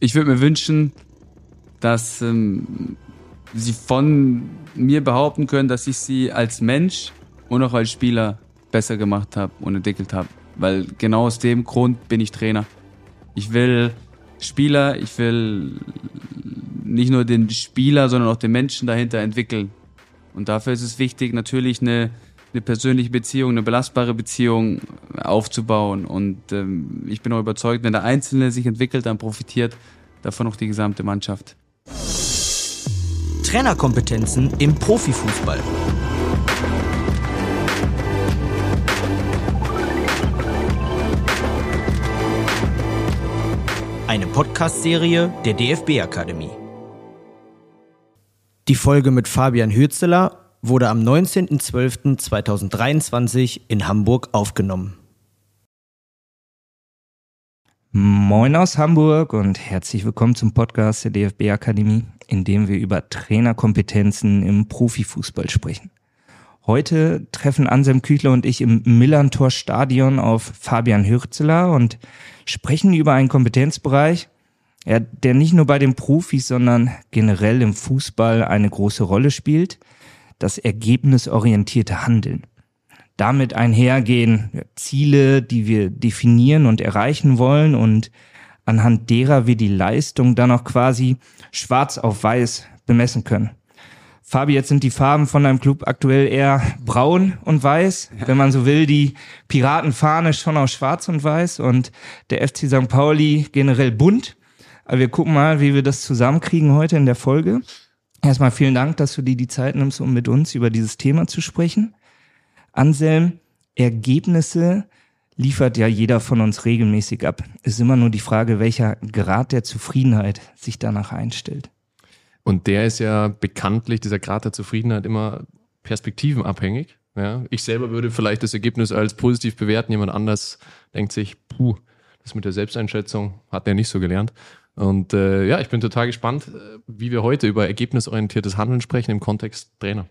ich würde mir wünschen, dass ähm, sie von mir behaupten können, dass ich sie als Mensch und auch als Spieler besser gemacht habe und entwickelt habe. Weil genau aus dem Grund bin ich Trainer. Ich will Spieler, ich will nicht nur den Spieler, sondern auch den Menschen dahinter entwickeln. Und dafür ist es wichtig, natürlich eine, eine persönliche Beziehung, eine belastbare Beziehung aufzubauen. Und ähm, ich bin auch überzeugt, wenn der Einzelne sich entwickelt, dann profitiert davon auch die gesamte Mannschaft. Trainerkompetenzen im Profifußball. Eine Podcast-Serie der DFB-Akademie. Die Folge mit Fabian Hürzeler wurde am 19.12.2023 in Hamburg aufgenommen. Moin aus Hamburg und herzlich willkommen zum Podcast der DFB Akademie, in dem wir über Trainerkompetenzen im Profifußball sprechen. Heute treffen Anselm Küchler und ich im Millantor Stadion auf Fabian Hürzeler und sprechen über einen Kompetenzbereich, der nicht nur bei den Profis, sondern generell im Fußball eine große Rolle spielt, das ergebnisorientierte Handeln damit einhergehen Ziele, die wir definieren und erreichen wollen und anhand derer wir die Leistung dann auch quasi schwarz auf weiß bemessen können. Fabi, jetzt sind die Farben von deinem Club aktuell eher braun und weiß. Ja. Wenn man so will, die Piratenfahne schon aus schwarz und weiß und der FC St. Pauli generell bunt. Aber wir gucken mal, wie wir das zusammenkriegen heute in der Folge. Erstmal vielen Dank, dass du dir die Zeit nimmst, um mit uns über dieses Thema zu sprechen. Anselm, Ergebnisse liefert ja jeder von uns regelmäßig ab. Es ist immer nur die Frage, welcher Grad der Zufriedenheit sich danach einstellt. Und der ist ja bekanntlich, dieser Grad der Zufriedenheit, immer perspektivenabhängig. Ja, ich selber würde vielleicht das Ergebnis als positiv bewerten, jemand anders denkt sich, puh, das mit der Selbsteinschätzung hat er nicht so gelernt. Und äh, ja, ich bin total gespannt, äh, wie wir heute über ergebnisorientiertes Handeln sprechen im Kontext Trainer.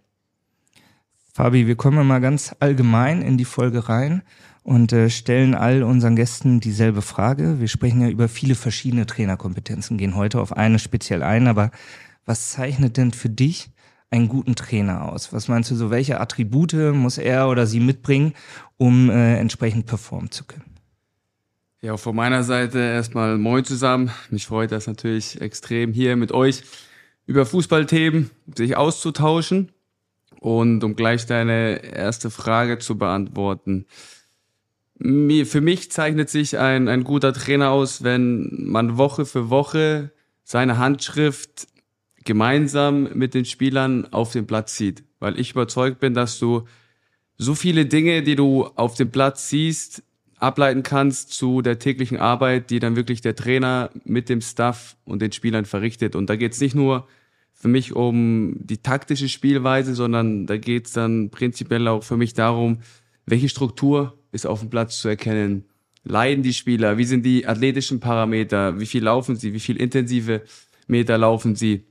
Fabi, wir kommen mal ganz allgemein in die Folge rein und äh, stellen all unseren Gästen dieselbe Frage. Wir sprechen ja über viele verschiedene Trainerkompetenzen, gehen heute auf eine speziell ein, aber was zeichnet denn für dich einen guten Trainer aus? Was meinst du so, welche Attribute muss er oder sie mitbringen, um äh, entsprechend performen zu können? Ja, von meiner Seite erstmal moin zusammen. Mich freut das natürlich extrem hier mit euch über Fußballthemen sich auszutauschen. Und um gleich deine erste Frage zu beantworten. Für mich zeichnet sich ein, ein guter Trainer aus, wenn man Woche für Woche seine Handschrift gemeinsam mit den Spielern auf dem Platz sieht. Weil ich überzeugt bin, dass du so viele Dinge, die du auf dem Platz siehst, ableiten kannst zu der täglichen Arbeit, die dann wirklich der Trainer mit dem Staff und den Spielern verrichtet. Und da geht es nicht nur für mich um die taktische Spielweise, sondern da geht es dann prinzipiell auch für mich darum, welche Struktur ist auf dem Platz zu erkennen. Leiden die Spieler? Wie sind die athletischen Parameter? Wie viel laufen sie? Wie viel intensive Meter laufen sie?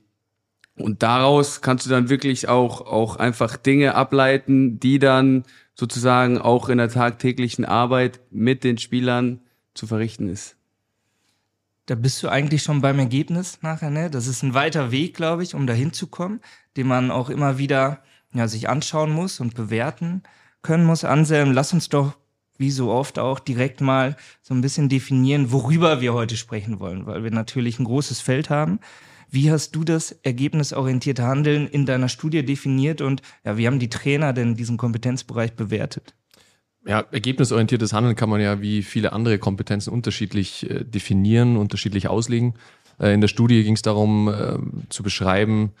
Und daraus kannst du dann wirklich auch, auch einfach Dinge ableiten, die dann sozusagen auch in der tagtäglichen Arbeit mit den Spielern zu verrichten ist da bist du eigentlich schon beim Ergebnis nachher, ne? Das ist ein weiter Weg, glaube ich, um dahin zu kommen, den man auch immer wieder ja, sich anschauen muss und bewerten können muss. Anselm, lass uns doch wie so oft auch direkt mal so ein bisschen definieren, worüber wir heute sprechen wollen, weil wir natürlich ein großes Feld haben. Wie hast du das ergebnisorientierte Handeln in deiner Studie definiert und ja, wie haben die Trainer denn diesen Kompetenzbereich bewertet? Ja, ergebnisorientiertes Handeln kann man ja wie viele andere Kompetenzen unterschiedlich äh, definieren, unterschiedlich auslegen. Äh, in der Studie ging es darum äh, zu beschreiben,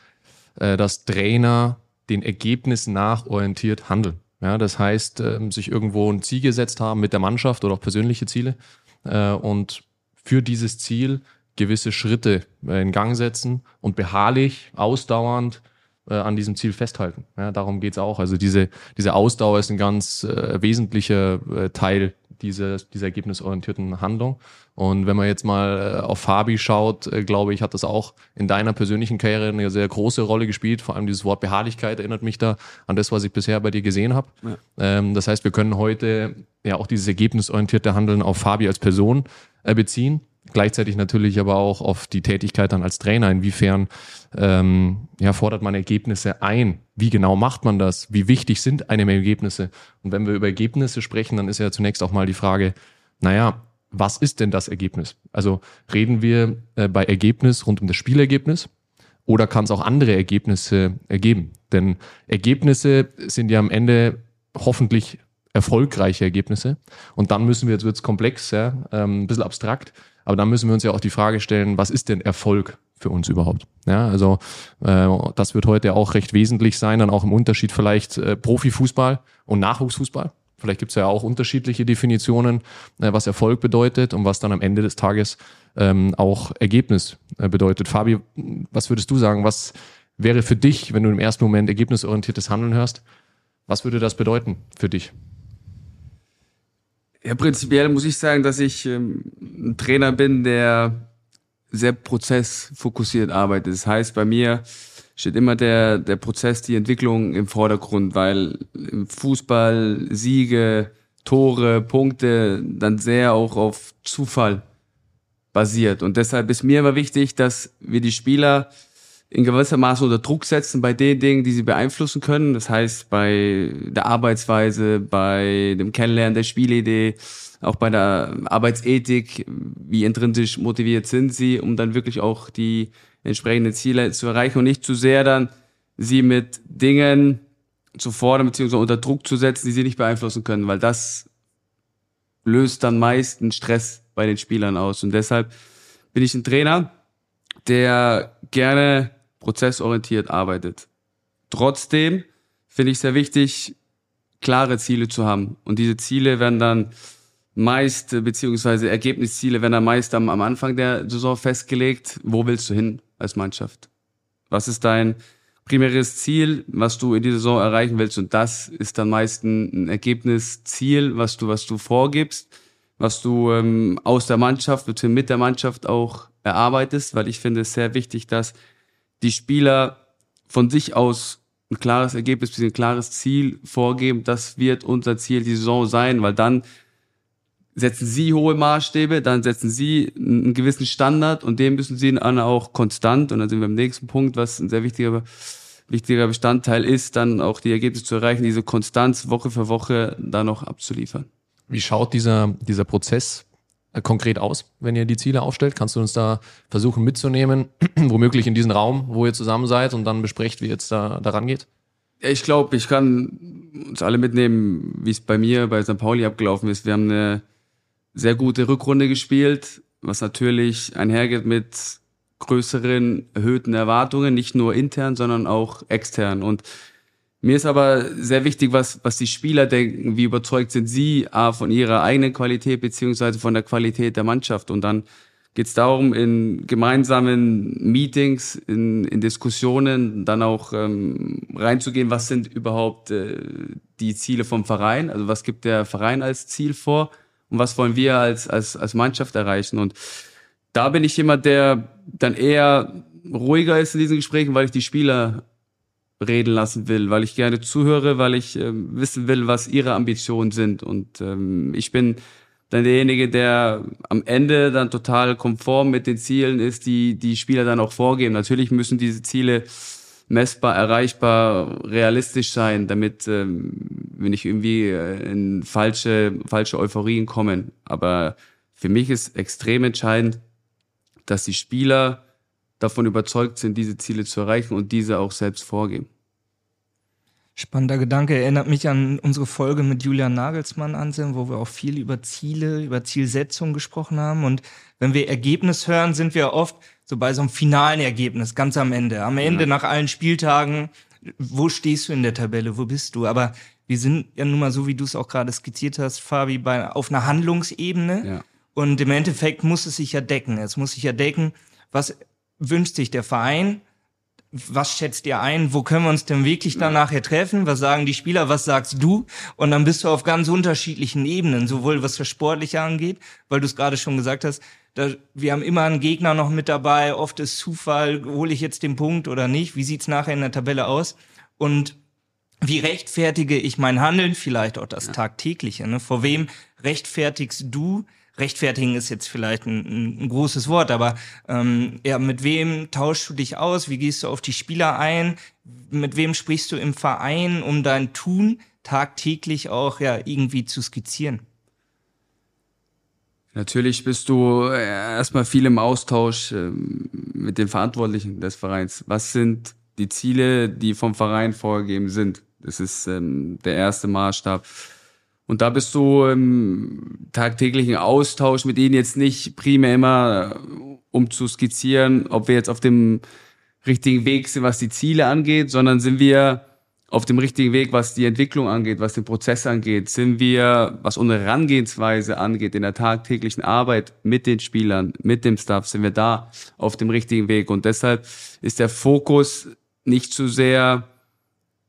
dass Trainer den Ergebnissen nach orientiert handeln. Ja, das heißt, ähm, sich irgendwo ein Ziel gesetzt haben mit der Mannschaft oder auch persönliche Ziele und für dieses Ziel gewisse Schritte äh, in Gang setzen und beharrlich, ausdauernd äh, an diesem Ziel festhalten. Ja, darum geht's auch. Also diese, diese Ausdauer ist ein ganz äh, wesentlicher äh, Teil dieser, dieser ergebnisorientierten Handlung. Und wenn man jetzt mal äh, auf Fabi schaut, äh, glaube ich, hat das auch in deiner persönlichen Karriere eine sehr große Rolle gespielt. Vor allem dieses Wort Beharrlichkeit erinnert mich da an das, was ich bisher bei dir gesehen habe. Ja. Ähm, das heißt, wir können heute ja auch dieses ergebnisorientierte Handeln auf Fabi als Person beziehen. Gleichzeitig natürlich aber auch auf die Tätigkeit dann als Trainer. Inwiefern ähm, ja, fordert man Ergebnisse ein? Wie genau macht man das? Wie wichtig sind einem Ergebnisse? Und wenn wir über Ergebnisse sprechen, dann ist ja zunächst auch mal die Frage, naja, was ist denn das Ergebnis? Also reden wir äh, bei Ergebnis rund um das Spielergebnis oder kann es auch andere Ergebnisse ergeben? Denn Ergebnisse sind ja am Ende hoffentlich erfolgreiche Ergebnisse. Und dann müssen wir, jetzt wird es komplex, ja, ähm, ein bisschen abstrakt, aber dann müssen wir uns ja auch die Frage stellen, was ist denn Erfolg für uns überhaupt? Ja, also äh, das wird heute auch recht wesentlich sein, dann auch im Unterschied vielleicht äh, Profifußball und Nachwuchsfußball. Vielleicht gibt es ja auch unterschiedliche Definitionen, äh, was Erfolg bedeutet und was dann am Ende des Tages ähm, auch Ergebnis äh, bedeutet. Fabi, was würdest du sagen? Was wäre für dich, wenn du im ersten Moment ergebnisorientiertes Handeln hörst, was würde das bedeuten für dich? Ja, prinzipiell muss ich sagen, dass ich ähm, ein Trainer bin, der sehr prozessfokussiert arbeitet. Das heißt, bei mir steht immer der, der Prozess, die Entwicklung im Vordergrund, weil im Fußball Siege, Tore, Punkte dann sehr auch auf Zufall basiert. Und deshalb ist mir immer wichtig, dass wir die Spieler in gewisser Maße unter Druck setzen bei den Dingen, die sie beeinflussen können. Das heißt, bei der Arbeitsweise, bei dem Kennenlernen der Spielidee, auch bei der Arbeitsethik, wie intrinsisch motiviert sind sie, um dann wirklich auch die entsprechenden Ziele zu erreichen und nicht zu sehr dann sie mit Dingen zu fordern bzw. unter Druck zu setzen, die sie nicht beeinflussen können, weil das löst dann meisten Stress bei den Spielern aus. Und deshalb bin ich ein Trainer, der gerne prozessorientiert arbeitet. Trotzdem finde ich sehr wichtig, klare Ziele zu haben. Und diese Ziele werden dann meist, beziehungsweise Ergebnisziele werden dann meist am, am Anfang der Saison festgelegt. Wo willst du hin als Mannschaft? Was ist dein primäres Ziel, was du in dieser Saison erreichen willst? Und das ist dann meist ein, ein Ergebnisziel, was du, was du vorgibst, was du ähm, aus der Mannschaft, mit der Mannschaft auch erarbeitest, weil ich finde es sehr wichtig, dass die Spieler von sich aus ein klares Ergebnis, ein klares Ziel vorgeben. Das wird unser Ziel die Saison sein, weil dann setzen sie hohe Maßstäbe, dann setzen sie einen gewissen Standard und den müssen sie dann auch konstant, und dann sind wir im nächsten Punkt, was ein sehr wichtiger, wichtiger Bestandteil ist, dann auch die Ergebnisse zu erreichen, diese Konstanz Woche für Woche dann noch abzuliefern. Wie schaut dieser, dieser Prozess konkret aus, wenn ihr die Ziele aufstellt? Kannst du uns da versuchen mitzunehmen, womöglich in diesen Raum, wo ihr zusammen seid und dann besprecht, wie jetzt da daran geht? Ich glaube, ich kann uns alle mitnehmen, wie es bei mir bei St. Pauli abgelaufen ist. Wir haben eine sehr gute Rückrunde gespielt, was natürlich einhergeht mit größeren, erhöhten Erwartungen, nicht nur intern, sondern auch extern. Und mir ist aber sehr wichtig, was, was die Spieler denken, wie überzeugt sind sie A, von ihrer eigenen Qualität beziehungsweise von der Qualität der Mannschaft. Und dann geht es darum, in gemeinsamen Meetings, in, in Diskussionen dann auch ähm, reinzugehen, was sind überhaupt äh, die Ziele vom Verein, also was gibt der Verein als Ziel vor und was wollen wir als, als, als Mannschaft erreichen. Und da bin ich jemand, der dann eher ruhiger ist in diesen Gesprächen, weil ich die Spieler reden lassen will, weil ich gerne zuhöre, weil ich äh, wissen will, was ihre Ambitionen sind. Und ähm, ich bin dann derjenige, der am Ende dann total konform mit den Zielen ist, die die Spieler dann auch vorgeben. Natürlich müssen diese Ziele messbar, erreichbar, realistisch sein, damit ähm, wir nicht irgendwie äh, in falsche, falsche Euphorien kommen. Aber für mich ist extrem entscheidend, dass die Spieler davon überzeugt sind, diese Ziele zu erreichen und diese auch selbst vorgeben. Spannender Gedanke erinnert mich an unsere Folge mit Julian Nagelsmann ansehen, wo wir auch viel über Ziele, über Zielsetzung gesprochen haben. Und wenn wir Ergebnis hören, sind wir oft so bei so einem finalen Ergebnis, ganz am Ende. Am Ende, ja. nach allen Spieltagen, wo stehst du in der Tabelle, wo bist du? Aber wir sind ja nun mal so, wie du es auch gerade skizziert hast, Fabi, bei, auf einer Handlungsebene. Ja. Und im Endeffekt muss es sich ja decken. Es muss sich ja decken, was wünscht sich der Verein? Was schätzt ihr ein? Wo können wir uns denn wirklich dann nachher treffen? Was sagen die Spieler? Was sagst du? Und dann bist du auf ganz unterschiedlichen Ebenen, sowohl was das Sportliche angeht, weil du es gerade schon gesagt hast, da, wir haben immer einen Gegner noch mit dabei. Oft ist Zufall, hole ich jetzt den Punkt oder nicht? Wie sieht's nachher in der Tabelle aus? Und wie rechtfertige ich mein Handeln? Vielleicht auch das ja. tagtägliche. Ne? Vor wem rechtfertigst du rechtfertigen ist jetzt vielleicht ein, ein großes Wort, aber ähm, ja, mit wem tauschst du dich aus? Wie gehst du auf die Spieler ein? Mit wem sprichst du im Verein, um dein Tun tagtäglich auch ja irgendwie zu skizzieren? Natürlich bist du äh, erstmal viel im Austausch ähm, mit den Verantwortlichen des Vereins. Was sind die Ziele, die vom Verein vorgegeben sind? Das ist ähm, der erste Maßstab. Und da bist du im tagtäglichen Austausch mit ihnen jetzt nicht primär immer, äh, um zu skizzieren, ob wir jetzt auf dem richtigen Weg sind, was die Ziele angeht, sondern sind wir auf dem richtigen Weg, was die Entwicklung angeht, was den Prozess angeht? Sind wir, was unsere Herangehensweise angeht, in der tagtäglichen Arbeit mit den Spielern, mit dem Staff, sind wir da auf dem richtigen Weg? Und deshalb ist der Fokus nicht zu sehr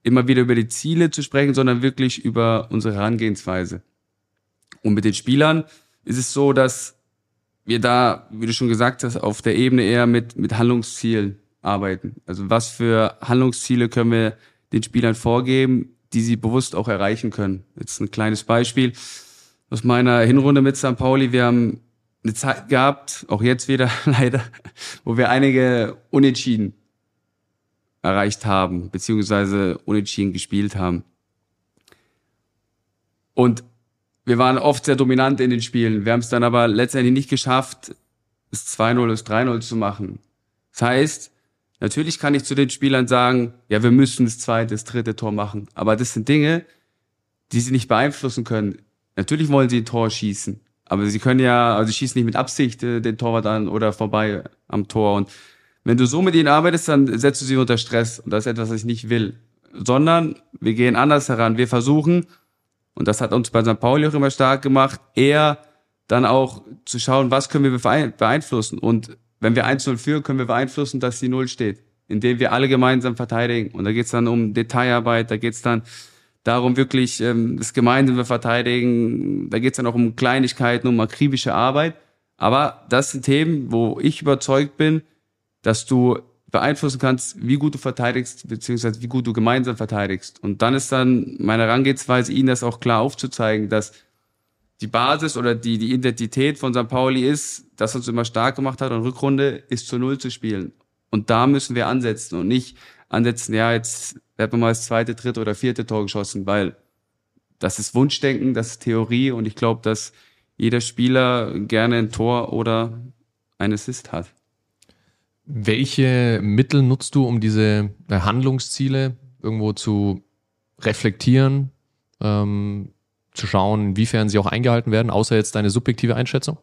immer wieder über die Ziele zu sprechen, sondern wirklich über unsere Herangehensweise. Und mit den Spielern ist es so, dass wir da, wie du schon gesagt hast, auf der Ebene eher mit, mit Handlungszielen arbeiten. Also was für Handlungsziele können wir den Spielern vorgeben, die sie bewusst auch erreichen können. Jetzt ein kleines Beispiel aus meiner Hinrunde mit St. Pauli. Wir haben eine Zeit gehabt, auch jetzt wieder leider, wo wir einige Unentschieden erreicht haben, beziehungsweise Unentschieden gespielt haben. Und wir waren oft sehr dominant in den Spielen. Wir haben es dann aber letztendlich nicht geschafft, es 2-0, es 3-0 zu machen. Das heißt, Natürlich kann ich zu den Spielern sagen, ja, wir müssen das zweite, das dritte Tor machen. Aber das sind Dinge, die sie nicht beeinflussen können. Natürlich wollen sie ein Tor schießen. Aber sie können ja, also sie schießen nicht mit Absicht äh, den Torwart an oder vorbei am Tor. Und wenn du so mit ihnen arbeitest, dann setzt du sie unter Stress. Und das ist etwas, was ich nicht will. Sondern wir gehen anders heran. Wir versuchen, und das hat uns bei St. Pauli auch immer stark gemacht, eher dann auch zu schauen, was können wir beeinflussen. Und wenn wir 1-0 führen, können wir beeinflussen, dass die Null steht, indem wir alle gemeinsam verteidigen. Und da geht es dann um Detailarbeit, da geht es dann darum, wirklich ähm, das gemeinsame Verteidigen, da geht es dann auch um Kleinigkeiten, um akribische Arbeit. Aber das sind Themen, wo ich überzeugt bin, dass du beeinflussen kannst, wie gut du verteidigst, beziehungsweise wie gut du gemeinsam verteidigst. Und dann ist dann meine Herangehensweise, ihnen das auch klar aufzuzeigen, dass die Basis oder die, die Identität von St. Pauli ist, das uns immer stark gemacht hat und Rückrunde ist zu Null zu spielen. Und da müssen wir ansetzen und nicht ansetzen, ja, jetzt wird man mal das zweite, dritte oder vierte Tor geschossen, weil das ist Wunschdenken, das ist Theorie und ich glaube, dass jeder Spieler gerne ein Tor oder ein Assist hat. Welche Mittel nutzt du, um diese Handlungsziele irgendwo zu reflektieren? Ähm, zu schauen, inwiefern sie auch eingehalten werden, außer jetzt deine subjektive Einschätzung?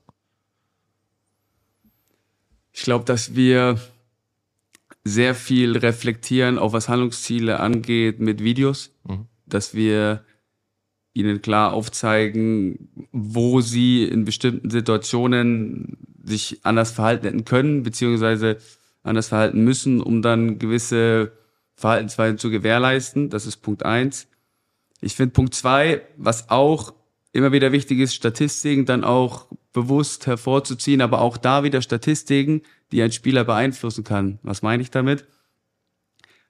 Ich glaube, dass wir sehr viel reflektieren, auch was Handlungsziele angeht, mit Videos, mhm. dass wir ihnen klar aufzeigen, wo sie in bestimmten Situationen sich anders verhalten hätten können, beziehungsweise anders verhalten müssen, um dann gewisse Verhaltensweisen zu gewährleisten. Das ist Punkt eins. Ich finde Punkt zwei, was auch immer wieder wichtig ist, Statistiken dann auch bewusst hervorzuziehen, aber auch da wieder Statistiken, die ein Spieler beeinflussen kann. Was meine ich damit?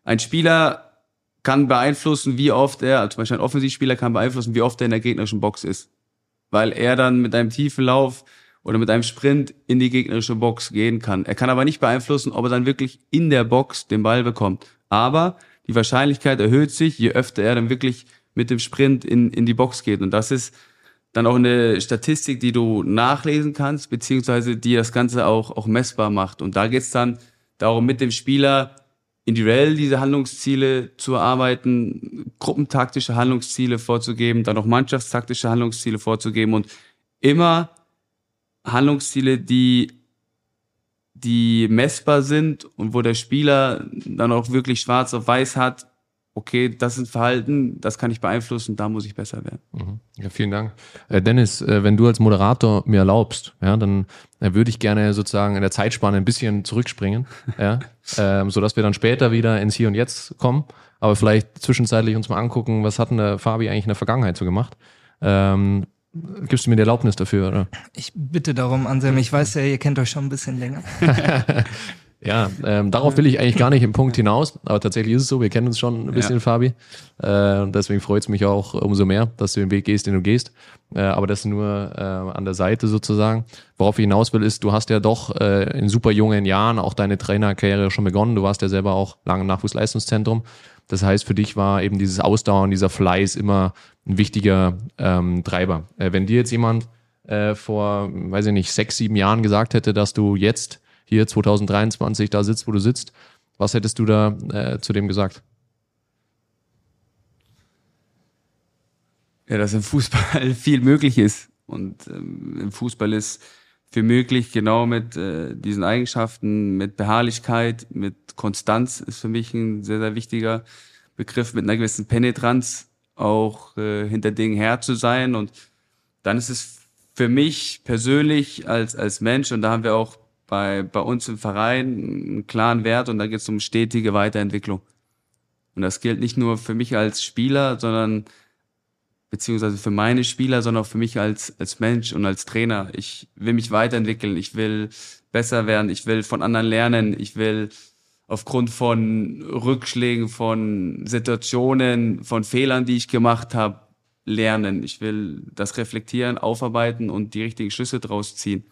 Ein Spieler kann beeinflussen, wie oft er, zum Beispiel ein Offensivspieler kann beeinflussen, wie oft er in der gegnerischen Box ist. Weil er dann mit einem tiefen Lauf oder mit einem Sprint in die gegnerische Box gehen kann. Er kann aber nicht beeinflussen, ob er dann wirklich in der Box den Ball bekommt. Aber die Wahrscheinlichkeit erhöht sich, je öfter er dann wirklich mit dem Sprint in, in die Box geht. Und das ist dann auch eine Statistik, die du nachlesen kannst, beziehungsweise die das Ganze auch, auch messbar macht. Und da geht es dann darum, mit dem Spieler individuell diese Handlungsziele zu erarbeiten, gruppentaktische Handlungsziele vorzugeben, dann auch mannschaftstaktische Handlungsziele vorzugeben und immer Handlungsziele, die die messbar sind und wo der Spieler dann auch wirklich schwarz auf weiß hat, okay, das sind Verhalten, das kann ich beeinflussen, da muss ich besser werden. Mhm. Ja, vielen Dank. Äh, Dennis, äh, wenn du als Moderator mir erlaubst, ja, dann äh, würde ich gerne sozusagen in der Zeitspanne ein bisschen zurückspringen, ja, ähm, sodass wir dann später wieder ins Hier und Jetzt kommen, aber vielleicht zwischenzeitlich uns mal angucken, was hat denn der Fabi eigentlich in der Vergangenheit so gemacht? Ähm, Gibst du mir die Erlaubnis dafür, oder? Ich bitte darum, Anselm. Ich weiß ja, ihr kennt euch schon ein bisschen länger. Ja, ähm, darauf will ich eigentlich gar nicht im Punkt hinaus, aber tatsächlich ist es so, wir kennen uns schon ein bisschen, Ja. Fabi. Äh, deswegen freut es mich auch umso mehr, dass du den Weg gehst, den du gehst. Äh, aber das nur äh, an der Seite sozusagen. Worauf ich hinaus will, ist, du hast ja doch äh, in super jungen Jahren auch deine Trainerkarriere schon begonnen. Du warst ja selber auch lange im Nachwuchsleistungszentrum. Das heißt, für dich war eben dieses Ausdauern, dieser Fleiß immer ein wichtiger ähm, Treiber. Äh, wenn dir jetzt jemand äh, vor, weiß ich nicht, sechs, sieben Jahren gesagt hätte, dass du jetzt hier 2023 da sitzt, wo du sitzt, was hättest du da äh, zu dem gesagt? Ja, dass im Fußball viel möglich ist. Und ähm, im Fußball ist viel möglich, genau mit äh, diesen Eigenschaften, mit Beharrlichkeit, mit Konstanz ist für mich ein sehr, sehr wichtiger Begriff, mit einer gewissen Penetranz auch äh, hinter Dingen her zu sein. Und dann ist es für mich persönlich als, als Mensch, und da haben wir auch bei, bei uns im Verein einen klaren Wert, und da geht es um stetige Weiterentwicklung. Und das gilt nicht nur für mich als Spieler, sondern beziehungsweise für meine Spieler, sondern auch für mich als, als Mensch und als Trainer. Ich will mich weiterentwickeln, ich will besser werden, ich will von anderen lernen, ich will aufgrund von Rückschlägen, von Situationen, von Fehlern, die ich gemacht habe, lernen. Ich will das reflektieren, aufarbeiten und die richtigen Schlüsse draus ziehen.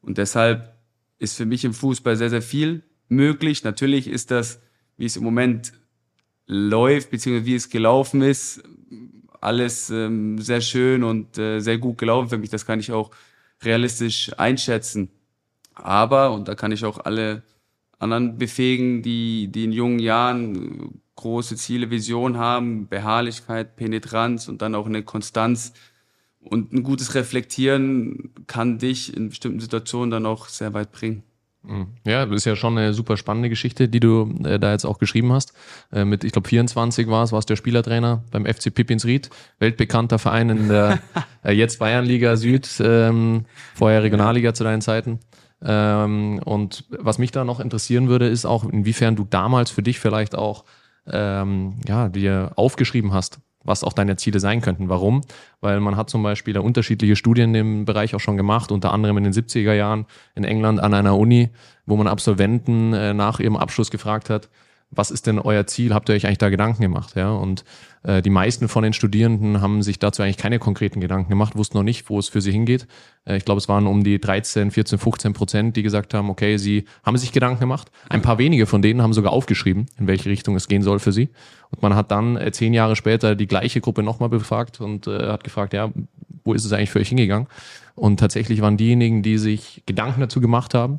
Und deshalb ist für mich im Fußball sehr, sehr viel möglich. Natürlich ist das, wie es im Moment läuft, beziehungsweise wie es gelaufen ist, alles ähm, sehr schön und äh, sehr gut gelaufen für mich. Das kann ich auch realistisch einschätzen. Aber, und da kann ich auch alle anderen befähigen, die, die in jungen Jahren äh, große Ziele, Vision haben, Beharrlichkeit, Penetranz und dann auch eine Konstanz und ein gutes Reflektieren kann dich in bestimmten Situationen dann auch sehr weit bringen. Ja, das ist ja schon eine super spannende Geschichte, die du äh, da jetzt auch geschrieben hast. Äh, mit, ich glaube, 24 war es, warst der Spielertrainer beim FC Pippinsried, weltbekannter Verein in der äh, jetzt Bayernliga Süd, ähm, vorher Regionalliga zu deinen Zeiten. Ähm, und was mich da noch interessieren würde, ist auch, inwiefern du damals für dich vielleicht auch ähm, ja, dir aufgeschrieben hast, was auch deine Ziele sein könnten. Warum? Weil man hat zum Beispiel da unterschiedliche Studien im Bereich auch schon gemacht, unter anderem in den 70er Jahren in England an einer Uni, wo man Absolventen äh, nach ihrem Abschluss gefragt hat, was ist denn euer Ziel? Habt ihr euch eigentlich da Gedanken gemacht? Ja, und äh, die meisten von den Studierenden haben sich dazu eigentlich keine konkreten Gedanken gemacht, wussten noch nicht, wo es für sie hingeht. Äh, ich glaube, es waren um die 13, 14, 15 Prozent, die gesagt haben, okay, sie haben sich Gedanken gemacht. Ein paar wenige von denen haben sogar aufgeschrieben, in welche Richtung es gehen soll für sie. Und man hat dann äh, zehn Jahre später die gleiche Gruppe nochmal befragt und äh, hat gefragt, ja, wo ist es eigentlich für euch hingegangen? Und tatsächlich waren diejenigen, die sich Gedanken dazu gemacht haben,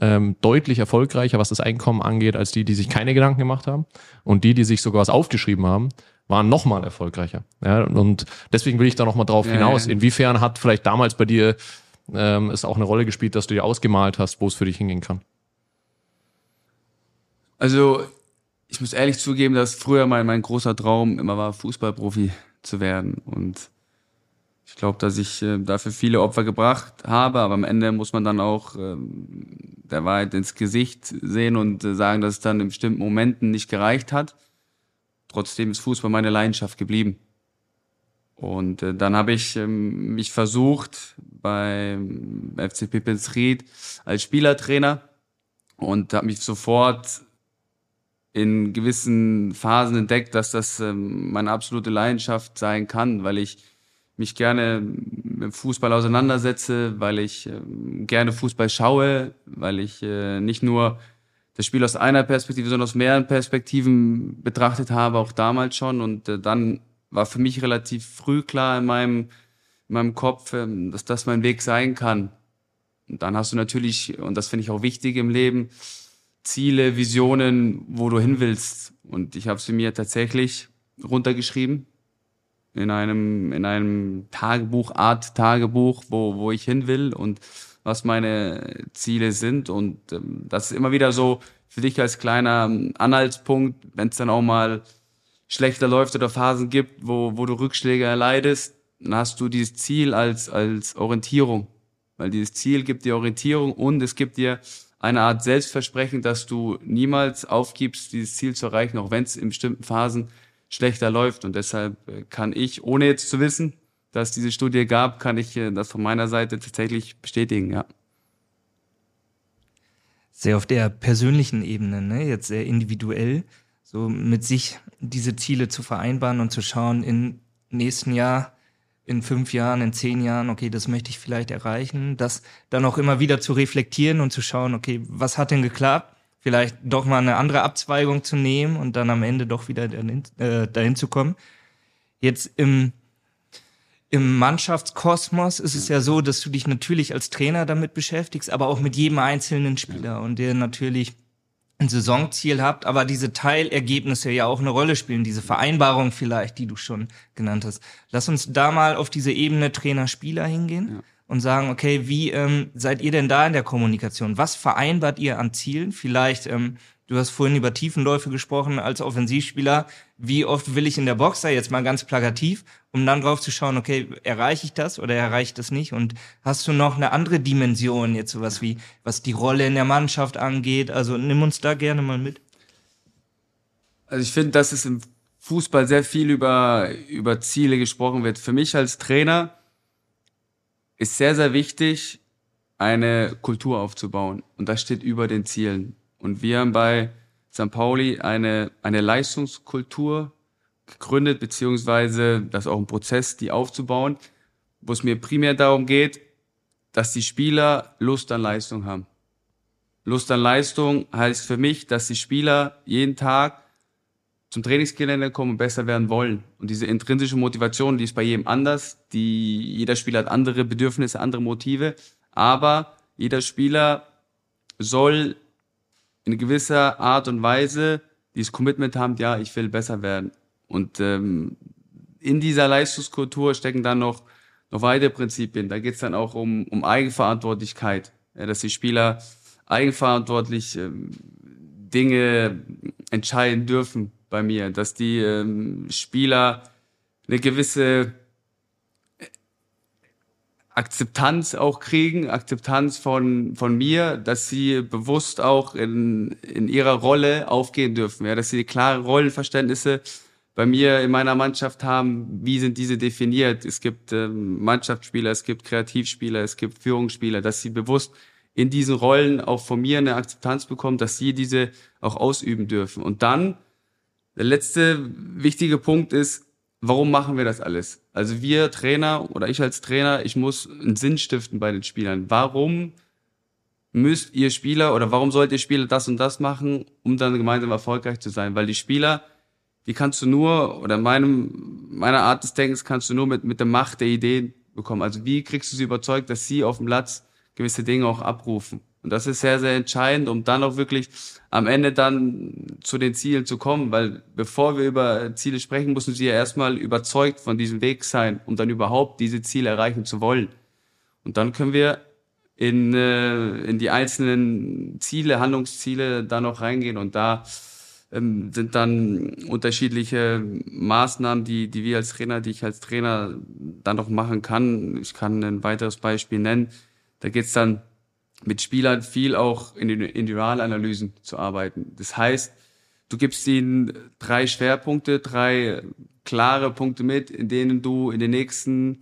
ähm, deutlich erfolgreicher, was das Einkommen angeht, als die, die sich keine Gedanken gemacht haben. Und die, die sich sogar was aufgeschrieben haben, waren nochmal erfolgreicher. Ja, und deswegen will ich da nochmal drauf Ja, hinaus. ja. Inwiefern hat vielleicht damals bei dir ähm, es auch eine Rolle gespielt, dass du dir ausgemalt hast, wo es für dich hingehen kann? Also, ich muss ehrlich zugeben, dass früher mein, mein großer Traum immer war, Fußballprofi zu werden. Und ich glaube, dass ich äh, dafür viele Opfer gebracht habe, aber am Ende muss man dann auch ähm, der Wahrheit ins Gesicht sehen und äh, sagen, dass es dann in bestimmten Momenten nicht gereicht hat. Trotzdem ist Fußball meine Leidenschaft geblieben. Und äh, dann habe ich ähm, mich versucht beim FC Pippensried als Spielertrainer und habe mich sofort in gewissen Phasen entdeckt, dass das ähm, meine absolute Leidenschaft sein kann, weil ich mich gerne mit Fußball auseinandersetze, weil ich ähm, gerne Fußball schaue, weil ich äh, nicht nur das Spiel aus einer Perspektive, sondern aus mehreren Perspektiven betrachtet habe, auch damals schon. Und äh, dann war für mich relativ früh klar in meinem, in meinem Kopf, ähm, dass das mein Weg sein kann. Und dann hast du natürlich, und das finde ich auch wichtig im Leben, Ziele, Visionen, wo du hin willst. Und ich habe sie mir tatsächlich runtergeschrieben in einem, in einem Tagebuch, Art Tagebuch, wo, wo ich hin will und was meine Ziele sind. Und ähm, das ist immer wieder so für dich als kleiner ähm, Anhaltspunkt, wenn es dann auch mal schlechter läuft oder Phasen gibt, wo, wo du Rückschläge erleidest, dann hast du dieses Ziel als, als Orientierung. Weil dieses Ziel gibt dir Orientierung und es gibt dir eine Art Selbstversprechen, dass du niemals aufgibst, dieses Ziel zu erreichen, auch wenn es in bestimmten Phasen schlechter läuft. Und deshalb äh, kann ich, ohne jetzt zu wissen, dass es diese Studie gab, kann ich äh, das von meiner Seite tatsächlich bestätigen, ja. sehr auf der persönlichen Ebene, ne? jetzt sehr individuell, so mit sich diese Ziele zu vereinbaren und zu schauen, im nächsten Jahr, in fünf Jahren, in zehn Jahren, okay, das möchte ich vielleicht erreichen, das dann auch immer wieder zu reflektieren und zu schauen, okay, was hat denn geklappt? Vielleicht doch mal eine andere Abzweigung zu nehmen und dann am Ende doch wieder dahin, äh, dahin zu kommen. Jetzt im im Mannschaftskosmos ist es ja so, dass du dich natürlich als Trainer damit beschäftigst, aber auch mit jedem einzelnen Spieler und der natürlich ein Saisonziel habt, aber diese Teilergebnisse ja auch eine Rolle spielen, diese Vereinbarung vielleicht, die du schon genannt hast. Lass uns da mal auf diese Ebene Trainer-Spieler hingehen ja. Und sagen, okay, wie ähm, seid ihr denn da in der Kommunikation? Was vereinbart ihr an Zielen? Vielleicht ähm, Du hast vorhin über Tiefenläufe gesprochen als Offensivspieler. Wie oft will ich in der Boxer jetzt mal ganz plakativ, um dann drauf zu schauen, okay, erreiche ich das oder erreiche ich das nicht? Und hast du noch eine andere Dimension, jetzt sowas wie, was die Rolle in der Mannschaft angeht? Also nimm uns da gerne mal mit. Also ich finde, dass es im Fußball sehr viel über, über Ziele gesprochen wird. Für mich als Trainer ist sehr, sehr wichtig, eine Kultur aufzubauen. Und das steht über den Zielen. Und wir haben bei St. Pauli eine, eine Leistungskultur gegründet, beziehungsweise das ist auch ein Prozess, die aufzubauen, wo es mir primär darum geht, dass die Spieler Lust an Leistung haben. Lust an Leistung heißt für mich, dass die Spieler jeden Tag zum Trainingsgelände kommen und besser werden wollen. Und diese intrinsische Motivation, die ist bei jedem anders. Die, jeder Spieler hat andere Bedürfnisse, andere Motive. Aber jeder Spieler soll in gewisser Art und Weise dieses Commitment haben, ja, ich will besser werden. Und ähm, in dieser Leistungskultur stecken dann noch, noch weitere Prinzipien. Da geht es dann auch um, um Eigenverantwortlichkeit, ja, dass die Spieler eigenverantwortlich ähm, Dinge entscheiden dürfen bei mir, dass die ähm, Spieler eine gewisse Akzeptanz auch kriegen, Akzeptanz von, von mir, dass sie bewusst auch in, in ihrer Rolle aufgehen dürfen, ja, dass sie klare Rollenverständnisse bei mir in meiner Mannschaft haben, wie sind diese definiert. Es gibt ähm, Mannschaftsspieler, es gibt Kreativspieler, es gibt Führungsspieler, dass sie bewusst in diesen Rollen auch von mir eine Akzeptanz bekommen, dass sie diese auch ausüben dürfen. Und dann, der letzte wichtige Punkt ist, warum machen wir das alles? Also wir Trainer oder ich als Trainer, ich muss einen Sinn stiften bei den Spielern. Warum müsst ihr Spieler oder warum sollt ihr Spieler das und das machen, um dann gemeinsam erfolgreich zu sein? Weil die Spieler, die kannst du nur, oder meinem, meiner Art des Denkens kannst du nur mit, mit der Macht der Ideen bekommen. Also wie kriegst du sie überzeugt, dass sie auf dem Platz gewisse Dinge auch abrufen? Und das ist sehr, sehr entscheidend, um dann auch wirklich am Ende dann zu den Zielen zu kommen, weil bevor wir über Ziele sprechen, müssen sie ja erstmal überzeugt von diesem Weg sein, um dann überhaupt diese Ziele erreichen zu wollen. Und dann können wir in, äh, in die einzelnen Ziele, Handlungsziele da noch reingehen und da ähm, sind dann unterschiedliche Maßnahmen, die, die wir als Trainer, die ich als Trainer dann noch machen kann. Ich kann ein weiteres Beispiel nennen. Da geht's dann mit Spielern viel auch in den Individualanalysen zu arbeiten. Das heißt, du gibst ihnen drei Schwerpunkte, drei klare Punkte mit, in denen du in den nächsten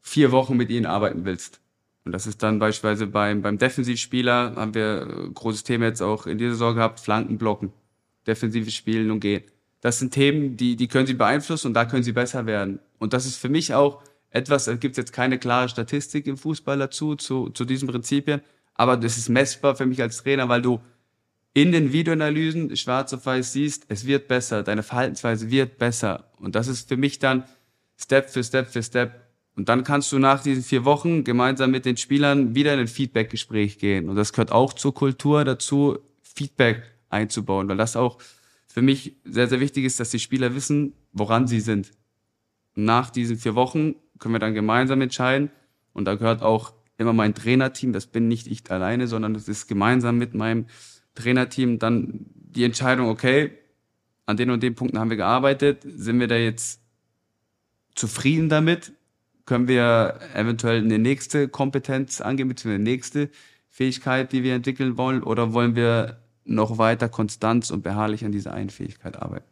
vier Wochen mit ihnen arbeiten willst. Und das ist dann beispielsweise beim, beim Defensivspieler, haben wir großes Thema jetzt auch in dieser Saison gehabt, Flanken blocken, defensives Spielen und Gehen. Das sind Themen, die, die können sie beeinflussen und da können sie besser werden. Und das ist für mich auch etwas, da gibt es jetzt keine klare Statistik im Fußball dazu, zu, zu diesen Prinzipien, aber das ist messbar für mich als Trainer, weil du in den Videoanalysen schwarz auf weiß siehst, es wird besser, deine Verhaltensweise wird besser. Und das ist für mich dann Step für Step für Step. Und dann kannst du nach diesen vier Wochen gemeinsam mit den Spielern wieder in ein Feedback-Gespräch gehen. Und das gehört auch zur Kultur dazu, Feedback einzubauen, weil das auch für mich sehr, sehr wichtig ist, dass die Spieler wissen, woran sie sind. Nach diesen vier Wochen können wir dann gemeinsam entscheiden. Und da gehört auch immer mein Trainerteam, das bin nicht ich alleine, sondern das ist gemeinsam mit meinem Trainerteam dann die Entscheidung, okay, an den und den Punkten haben wir gearbeitet, sind wir da jetzt zufrieden damit? Können wir eventuell eine nächste Kompetenz angehen, beziehungsweise eine nächste Fähigkeit, die wir entwickeln wollen, oder wollen wir noch weiter konstant und beharrlich an dieser einen Fähigkeit arbeiten?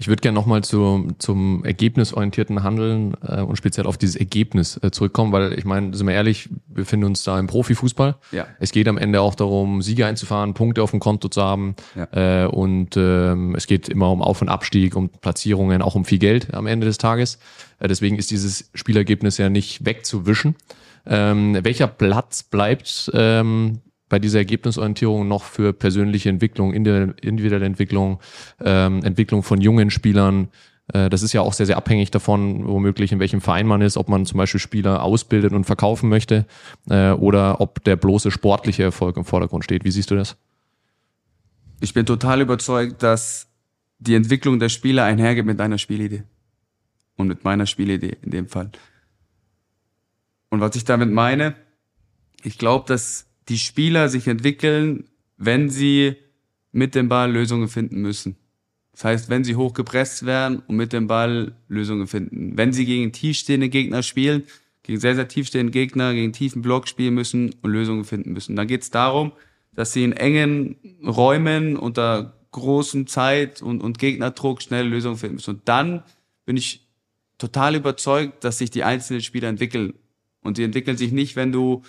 Ich würde gerne nochmal zu, zum ergebnisorientierten Handeln äh, und speziell auf dieses Ergebnis äh, zurückkommen, weil ich meine, sind wir ehrlich, wir befinden uns da im Profifußball. Ja. Es geht am Ende auch darum, Siege einzufahren, Punkte auf dem Konto zu haben äh, und ähm, es geht immer um Auf- und Abstieg, um Platzierungen, auch um viel Geld am Ende des Tages. Äh, deswegen ist dieses Spielergebnis ja nicht wegzuwischen. Ähm, welcher Platz bleibt ähm, bei dieser Ergebnisorientierung noch für persönliche Entwicklung, individuelle Entwicklung, ähm, Entwicklung von jungen Spielern. Äh, das ist ja auch sehr, sehr abhängig davon, womöglich in welchem Verein man ist, ob man zum Beispiel Spieler ausbildet und verkaufen möchte äh, oder ob der bloße sportliche Erfolg im Vordergrund steht. Wie siehst du das? Ich bin total überzeugt, dass die Entwicklung der Spieler einhergeht mit deiner Spielidee. Und mit meiner Spielidee in dem Fall. Und was ich damit meine, ich glaube, dass die Spieler sich entwickeln, wenn sie mit dem Ball Lösungen finden müssen. Das heißt, wenn sie hochgepresst werden und mit dem Ball Lösungen finden. Wenn sie gegen tiefstehende Gegner spielen, gegen sehr, sehr tiefstehende Gegner, gegen tiefen Block spielen müssen und Lösungen finden müssen. Dann geht es darum, dass sie in engen Räumen unter großem Zeit und, und Gegnerdruck schnell Lösungen finden müssen. Und dann bin ich total überzeugt, dass sich die einzelnen Spieler entwickeln. Und die entwickeln sich nicht, wenn du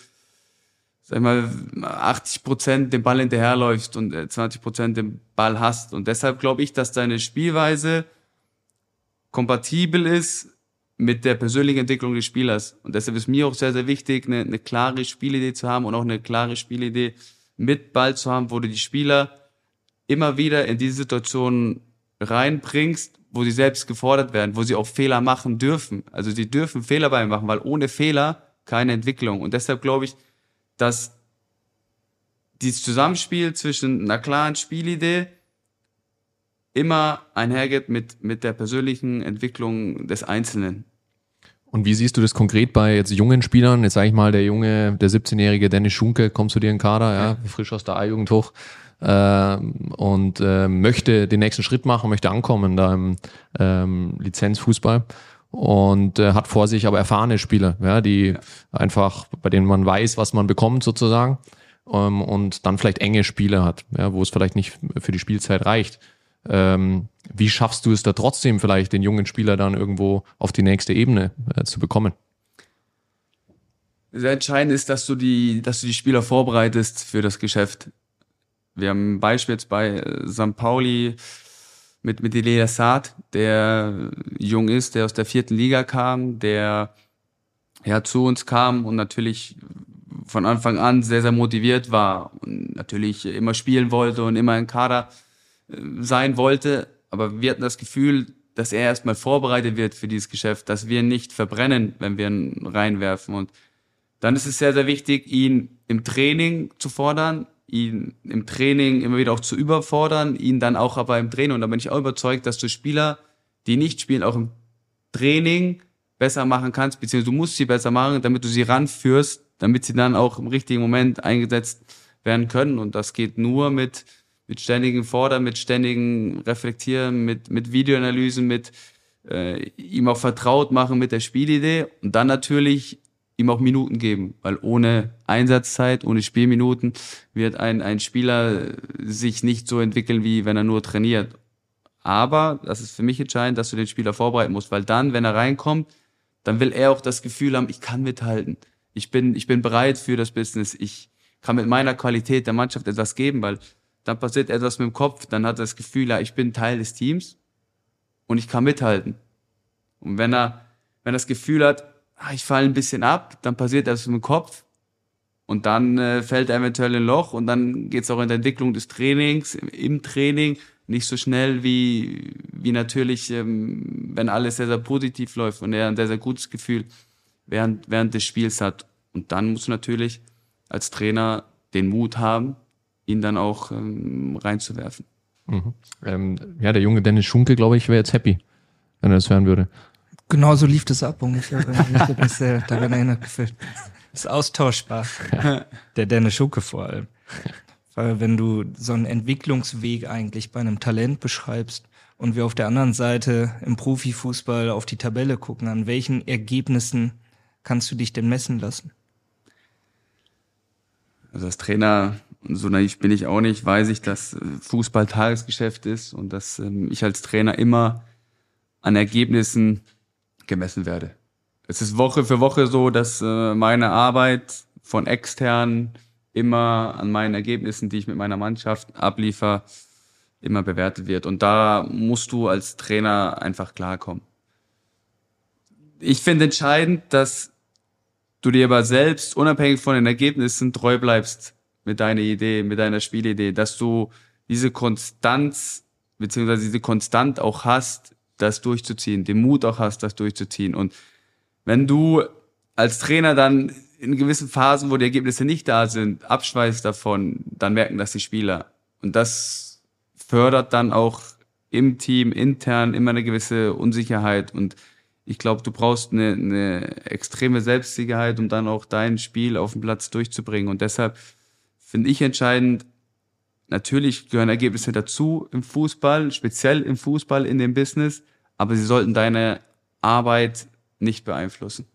sag mal, 80 Prozent den Ball hinterherläufst und 20 äh, Prozent den Ball hast. Und deshalb glaube ich, dass deine Spielweise kompatibel ist mit der persönlichen Entwicklung des Spielers. Und deshalb ist mir auch sehr, sehr wichtig, eine, eine klare Spielidee zu haben und auch eine klare Spielidee mit Ball zu haben, wo du die Spieler immer wieder in diese Situation reinbringst, wo sie selbst gefordert werden, wo sie auch Fehler machen dürfen. Also sie dürfen Fehler bei machen, weil ohne Fehler keine Entwicklung. Und deshalb glaube ich, dass dieses Zusammenspiel zwischen einer klaren Spielidee immer einhergeht mit, mit der persönlichen Entwicklung des Einzelnen. Und wie siehst du das konkret bei jetzt jungen Spielern? Jetzt sage ich mal, der junge, der 17-jährige Dennis Schunke kommt zu dir in den Kader, ja, frisch aus der A-Jugend hoch äh, und äh, möchte den nächsten Schritt machen, möchte ankommen da im ähm, Lizenzfußball und äh, hat vor sich aber erfahrene Spieler, ja, die ja. einfach, bei denen man weiß, was man bekommt sozusagen ähm, und dann vielleicht enge Spiele hat, ja, wo es vielleicht nicht für die Spielzeit reicht. Ähm, wie schaffst du es da trotzdem vielleicht den jungen Spieler dann irgendwo auf die nächste Ebene äh, zu bekommen? Sehr entscheidend ist, dass du die, dass du die Spieler vorbereitest für das Geschäft. Wir haben ein Beispiel jetzt bei äh, St. Pauli, mit, mit Elia Saad, der jung ist, der aus der vierten Liga kam, der ja zu uns kam und natürlich von Anfang an sehr, sehr motiviert war und natürlich immer spielen wollte und immer im Kader äh, sein wollte. Aber wir hatten das Gefühl, dass er erstmal vorbereitet wird für dieses Geschäft, dass wir nicht verbrennen, wenn wir ihn reinwerfen. Und dann ist es sehr, sehr wichtig, ihn im Training zu fordern, ihn im Training immer wieder auch zu überfordern, ihn dann auch aber im Training. Und da bin ich auch überzeugt, dass du Spieler, die nicht spielen, auch im Training besser machen kannst, beziehungsweise du musst sie besser machen, damit du sie ranführst, damit sie dann auch im richtigen Moment eingesetzt werden können. Und das geht nur mit, mit ständigen Fordern, mit ständigen Reflektieren, mit, mit Videoanalysen, mit äh, ihm auch vertraut machen mit der Spielidee und dann natürlich ihm auch Minuten geben, weil ohne Einsatzzeit, ohne Spielminuten wird ein, ein Spieler sich nicht so entwickeln, wie wenn er nur trainiert. Aber das ist für mich entscheidend, dass du den Spieler vorbereiten musst, weil dann, wenn er reinkommt, dann will er auch das Gefühl haben, ich kann mithalten. Ich bin, ich bin bereit für das Business. Ich kann mit meiner Qualität der Mannschaft etwas geben, weil dann passiert etwas mit dem Kopf, dann hat er das Gefühl, ja, ich bin Teil des Teams und ich kann mithalten. Und wenn er, wenn er das Gefühl hat, ich falle ein bisschen ab, dann passiert das im Kopf und dann äh, fällt er eventuell ein Loch und dann geht es auch in der Entwicklung des Trainings, im, im, Training, nicht so schnell wie, wie natürlich, ähm, wenn alles sehr, sehr positiv läuft und er ein sehr, sehr gutes Gefühl während, während des Spiels hat. Und dann muss natürlich als Trainer den Mut haben, ihn dann auch ähm, reinzuwerfen. Mhm. Ähm, ja, der junge Dennis Schunke, glaube ich, wäre jetzt happy, wenn er das hören würde. Genau so lief das ab ungefähr, wenn ich mich das, äh, daran erinnert gefühlt. Ist austauschbar. Der Dennis Schucke vor allem. Weil wenn du so einen Entwicklungsweg eigentlich bei einem Talent beschreibst und wir auf der anderen Seite im Profifußball auf die Tabelle gucken, an welchen Ergebnissen kannst du dich denn messen lassen? Also als Trainer so naiv bin ich auch nicht, weiß ich, dass äh, Fußball Tagesgeschäft ist und dass ähm, ich als Trainer immer an Ergebnissen gemessen werde. Es ist Woche für Woche so, dass äh, meine Arbeit von extern immer an meinen Ergebnissen, die ich mit meiner Mannschaft abliefer, immer bewertet wird. Und da musst du als Trainer einfach klarkommen. Ich finde entscheidend, dass du dir aber selbst, unabhängig von den Ergebnissen, treu bleibst mit deiner Idee, mit deiner Spielidee, dass du diese Konstanz, beziehungsweise diese Konstant auch hast, das durchzuziehen, den Mut auch hast, das durchzuziehen. Und wenn du als Trainer dann in gewissen Phasen, wo die Ergebnisse nicht da sind, abschweißt davon, dann merken das die Spieler. Und das fördert dann auch im Team intern immer eine gewisse Unsicherheit. Und ich glaube, du brauchst eine, eine extreme Selbstsicherheit, um dann auch dein Spiel auf dem Platz durchzubringen. Und deshalb finde ich entscheidend, natürlich gehören Ergebnisse dazu im Fußball, speziell im Fußball, in dem Business, aber sie sollten deine Arbeit nicht beeinflussen.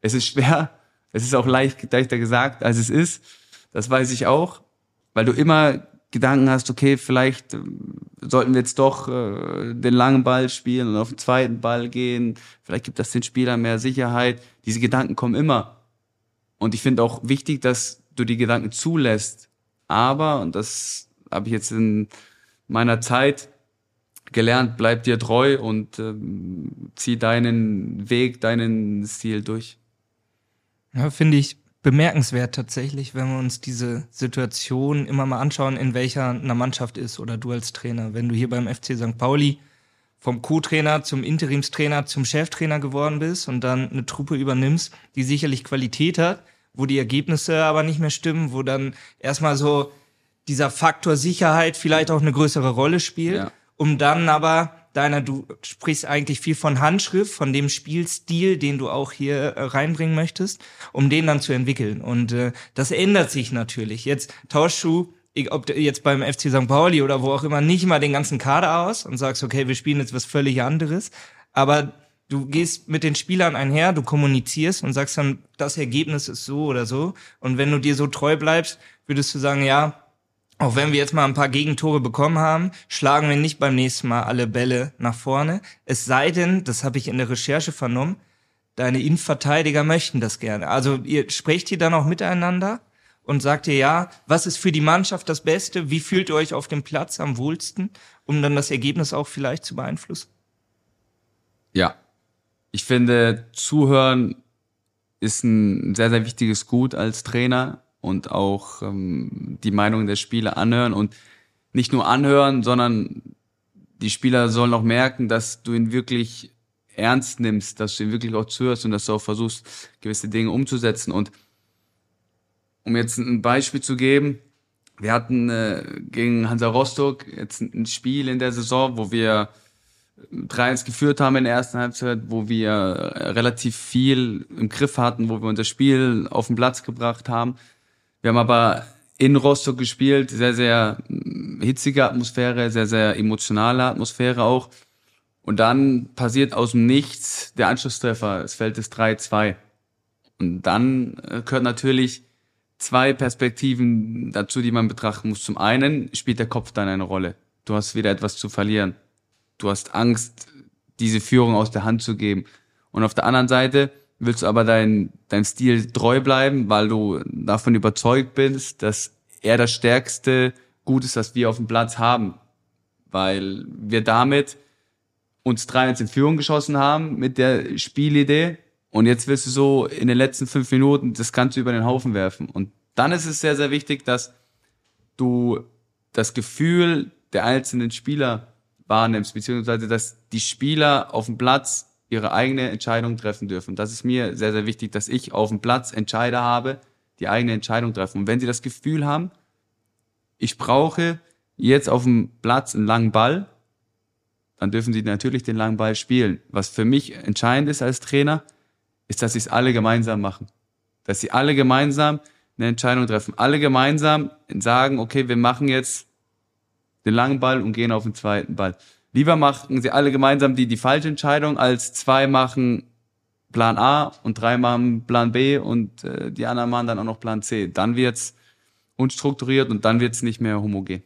Es ist schwer, es ist auch leicht, leichter gesagt, als es ist. Das weiß ich auch, weil du immer Gedanken hast, okay, vielleicht äh, sollten wir jetzt doch äh, den langen Ball spielen und auf den zweiten Ball gehen. Vielleicht gibt das den Spielern mehr Sicherheit. Diese Gedanken kommen immer. Und ich finde auch wichtig, dass du die Gedanken zulässt. Aber, und das habe ich jetzt in meiner Zeit gelernt, bleib dir treu und ähm, zieh deinen Weg, deinen Stil durch. Ja, finde ich bemerkenswert tatsächlich, wenn wir uns diese Situation immer mal anschauen, in welcher eine Mannschaft ist oder du als Trainer. Wenn du hier beim FC St. Pauli vom Co-Trainer zum Interimstrainer zum Cheftrainer geworden bist und dann eine Truppe übernimmst, die sicherlich Qualität hat, wo die Ergebnisse aber nicht mehr stimmen, wo dann erstmal so dieser Faktor Sicherheit vielleicht auch eine größere Rolle spielt, ja. um dann aber deiner, du sprichst eigentlich viel von Handschrift, von dem Spielstil, den du auch hier äh, reinbringen möchtest, um den dann zu entwickeln. Und äh, das ändert sich natürlich. Jetzt tauschst du, ob jetzt beim FC St. Pauli oder wo auch immer, nicht mal den ganzen Kader aus und sagst, okay, wir spielen jetzt was völlig anderes. Aber du gehst mit den Spielern einher, du kommunizierst und sagst dann, das Ergebnis ist so oder so. Und wenn du dir so treu bleibst, würdest du sagen, ja, auch wenn wir jetzt mal ein paar Gegentore bekommen haben, schlagen wir nicht beim nächsten Mal alle Bälle nach vorne. Es sei denn, das habe ich in der Recherche vernommen, deine Innenverteidiger möchten das gerne. Also ihr sprecht hier dann auch miteinander und sagt ihr, ja, was ist für die Mannschaft das Beste? Wie fühlt ihr euch auf dem Platz am wohlsten, um dann das Ergebnis auch vielleicht zu beeinflussen? Ja, ich finde, zuhören ist ein sehr, sehr wichtiges Gut als Trainer und auch ähm, die Meinung der Spieler anhören und nicht nur anhören, sondern die Spieler sollen auch merken, dass du ihn wirklich ernst nimmst, dass du ihn wirklich auch zuhörst und dass du auch versuchst, gewisse Dinge umzusetzen. Und um jetzt ein Beispiel zu geben, wir hatten äh, gegen Hansa Rostock jetzt ein Spiel in der Saison, wo wir 3-1 geführt haben in der ersten Halbzeit, wo wir relativ viel im Griff hatten, wo wir unser Spiel auf den Platz gebracht haben. Wir haben aber in Rostock gespielt, sehr, sehr hitzige Atmosphäre, sehr, sehr emotionale Atmosphäre auch. Und dann passiert aus dem Nichts der Anschlusstreffer. Es fällt das 3-2. Und dann äh, gehört natürlich zwei Perspektiven dazu, die man betrachten muss. Zum einen spielt der Kopf dann eine Rolle. Du hast wieder etwas zu verlieren. Du hast Angst, diese Führung aus der Hand zu geben. Und auf der anderen Seite willst du aber dein, dein Stil treu bleiben, weil du davon überzeugt bist, dass er das stärkste Gut ist, das wir auf dem Platz haben. Weil wir damit uns 3-1 in Führung geschossen haben mit der Spielidee. Und jetzt willst du so in den letzten fünf Minuten das Ganze über den Haufen werfen. Und dann ist es sehr, sehr wichtig, dass du das Gefühl der einzelnen Spieler wahrnimmst, beziehungsweise dass die Spieler auf dem Platz ihre eigene Entscheidung treffen dürfen. Das ist mir sehr, sehr wichtig, dass ich auf dem Platz Entscheider habe, die eigene Entscheidung treffen. Und wenn sie das Gefühl haben, ich brauche jetzt auf dem Platz einen langen Ball, dann dürfen sie natürlich den langen Ball spielen. Was für mich entscheidend ist als Trainer, ist, dass sie es alle gemeinsam machen. Dass sie alle gemeinsam eine Entscheidung treffen. Alle gemeinsam sagen, okay, wir machen jetzt den langen Ball und gehen auf den zweiten Ball. Lieber machen sie alle gemeinsam die, die falsche Entscheidung, als zwei machen Plan A und drei machen Plan B und äh, die anderen machen dann auch noch Plan C. Dann wird's unstrukturiert und dann wird es nicht mehr homogen.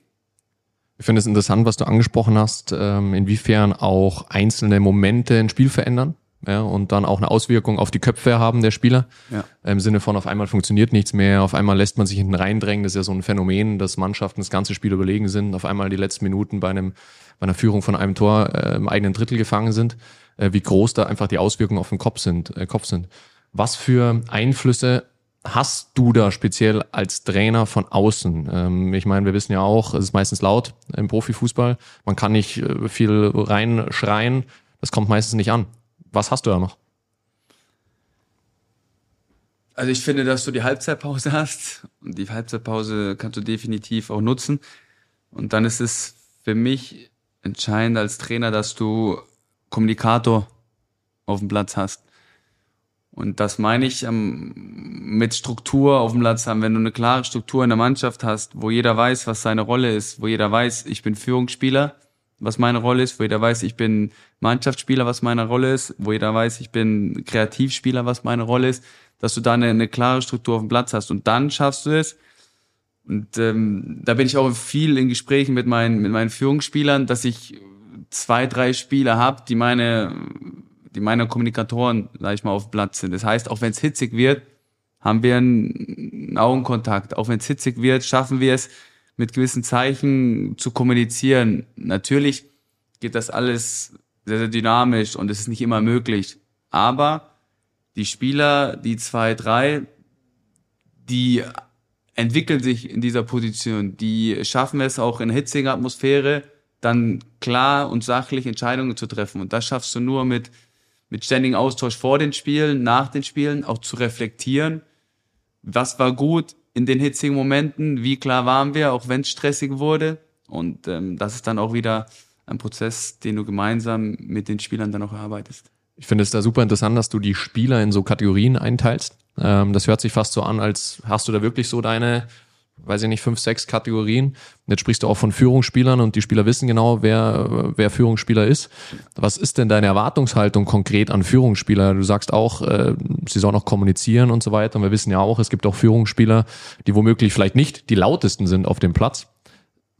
Ich finde es interessant, was du angesprochen hast, ähm, inwiefern auch einzelne Momente ein Spiel verändern ja, und dann auch eine Auswirkung auf die Köpfe haben der Spieler. Ja. Im Sinne von, auf einmal funktioniert nichts mehr, auf einmal lässt man sich hinten reindrängen. Das ist ja so ein Phänomen, dass Mannschaften das ganze Spiel überlegen sind, auf einmal die letzten Minuten bei, einem, bei einer Führung von einem Tor äh, im eigenen Drittel gefangen sind, äh, wie groß da einfach die Auswirkungen auf den Kopf sind. Äh, Kopf sind. Was für Einflüsse hast du da speziell als Trainer von außen? Ähm, ich meine, wir wissen ja auch, es ist meistens laut im Profifußball. Man kann nicht äh, viel reinschreien. Das kommt meistens nicht an. Was hast du da noch? Also ich finde, dass du die Halbzeitpause hast und die Halbzeitpause kannst du definitiv auch nutzen. Und dann ist es für mich entscheidend als Trainer, dass du Kommunikator auf dem Platz hast. Und das meine ich ähm, mit Struktur auf dem Platz haben. Wenn du eine klare Struktur in der Mannschaft hast, wo jeder weiß, was seine Rolle ist, wo jeder weiß, ich bin Führungsspieler, was meine Rolle ist, wo jeder weiß, ich bin Mannschaftsspieler, was meine Rolle ist, wo jeder weiß, ich bin Kreativspieler, was meine Rolle ist, dass du da eine, eine klare Struktur auf dem Platz hast. Und dann schaffst du es. Und ähm, da bin ich auch viel in Gesprächen mit meinen, mit meinen Führungsspielern, dass ich zwei, drei Spieler habe, die meine die meiner Kommunikatoren, sag ich mal, auf Platz sind. Das heißt, auch wenn es hitzig wird, haben wir einen Augenkontakt. Auch wenn es hitzig wird, schaffen wir es, mit gewissen Zeichen zu kommunizieren. Natürlich geht das alles sehr, sehr dynamisch und es ist nicht immer möglich. Aber die Spieler, die zwei, drei, die entwickeln sich in dieser Position. Die schaffen es auch in hitziger Atmosphäre, dann klar und sachlich Entscheidungen zu treffen. Und das schaffst du nur mit mit ständigem Austausch vor den Spielen, nach den Spielen, auch zu reflektieren. Was war gut in den hitzigen Momenten? Wie klar waren wir, auch wenn es stressig wurde? Und ähm, das ist dann auch wieder ein Prozess, den du gemeinsam mit den Spielern dann auch erarbeitest. Ich finde es da super interessant, dass du die Spieler in so Kategorien einteilst. Ähm, das hört sich fast so an, als hast du da wirklich so deine weiß ich nicht, fünf, sechs Kategorien. Jetzt sprichst du auch von Führungsspielern und die Spieler wissen genau, wer, wer Führungsspieler ist. Was ist denn deine Erwartungshaltung konkret an Führungsspieler? Du sagst auch, äh, sie sollen auch kommunizieren und so weiter. Und wir wissen ja auch, es gibt auch Führungsspieler, die womöglich vielleicht nicht die lautesten sind auf dem Platz.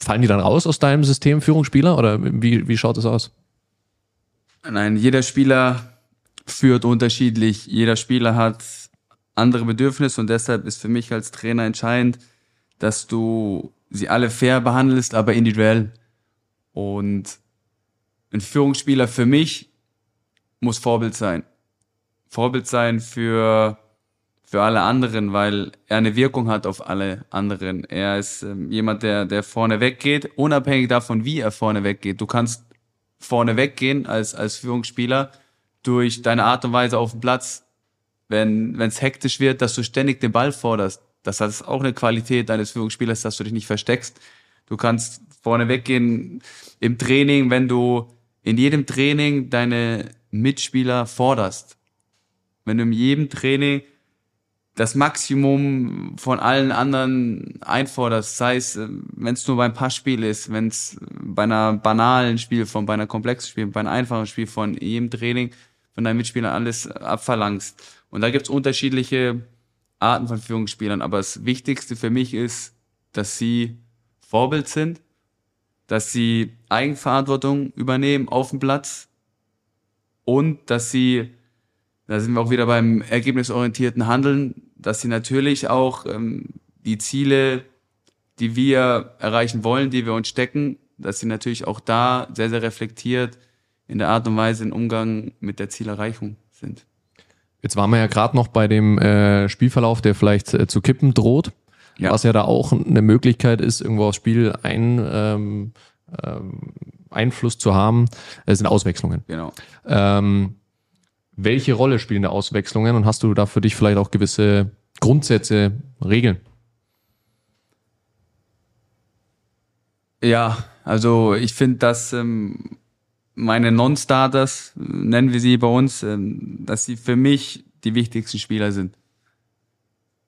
Fallen die dann raus aus deinem System Führungsspieler oder wie, wie schaut es aus? Nein, jeder Spieler führt unterschiedlich. Jeder Spieler hat andere Bedürfnisse und deshalb ist für mich als Trainer entscheidend, dass du sie alle fair behandelst, aber individuell. Und ein Führungsspieler für mich muss Vorbild sein. Vorbild sein für, für alle anderen, weil er eine Wirkung hat auf alle anderen. Er ist ähm, jemand, der, der vorne weggeht, unabhängig davon, wie er vorne weggeht. Du kannst vorne weggehen als, als Führungsspieler durch deine Art und Weise auf dem Platz, wenn es hektisch wird, dass du ständig den Ball forderst. Das ist auch eine Qualität deines Führungsspielers, dass du dich nicht versteckst. Du kannst vorne weggehen im Training, wenn du in jedem Training deine Mitspieler forderst. Wenn du in jedem Training das Maximum von allen anderen einforderst, sei es, wenn es nur beim Passspiel ist, wenn es bei einer banalen Spiel von, bei einer komplexen Spiel, bei einem einfachen Spiel von jedem Training von deinen Mitspielern alles abverlangst. Und da gibt's unterschiedliche Arten von Führungsspielern, aber das Wichtigste für mich ist, dass sie Vorbild sind, dass sie Eigenverantwortung übernehmen auf dem Platz und dass sie, da sind wir auch wieder beim ergebnisorientierten Handeln, dass sie natürlich auch ähm, die Ziele, die wir erreichen wollen, die wir uns stecken, dass sie natürlich auch da sehr, sehr reflektiert in der Art und Weise im Umgang mit der Zielerreichung sind. Jetzt waren wir ja gerade noch bei dem äh, Spielverlauf, der vielleicht äh, zu kippen droht. Ja. Was ja da auch eine Möglichkeit ist, irgendwo aufs Spiel ein, ähm, ähm, Einfluss zu haben, das sind Auswechslungen. Genau. Ähm, welche Rolle spielen da Auswechslungen und hast du da für dich vielleicht auch gewisse Grundsätze, Regeln? Ja, also ich finde, dass ähm, meine Non-Starters, nennen wir sie bei uns, ähm, dass sie für mich die wichtigsten Spieler sind.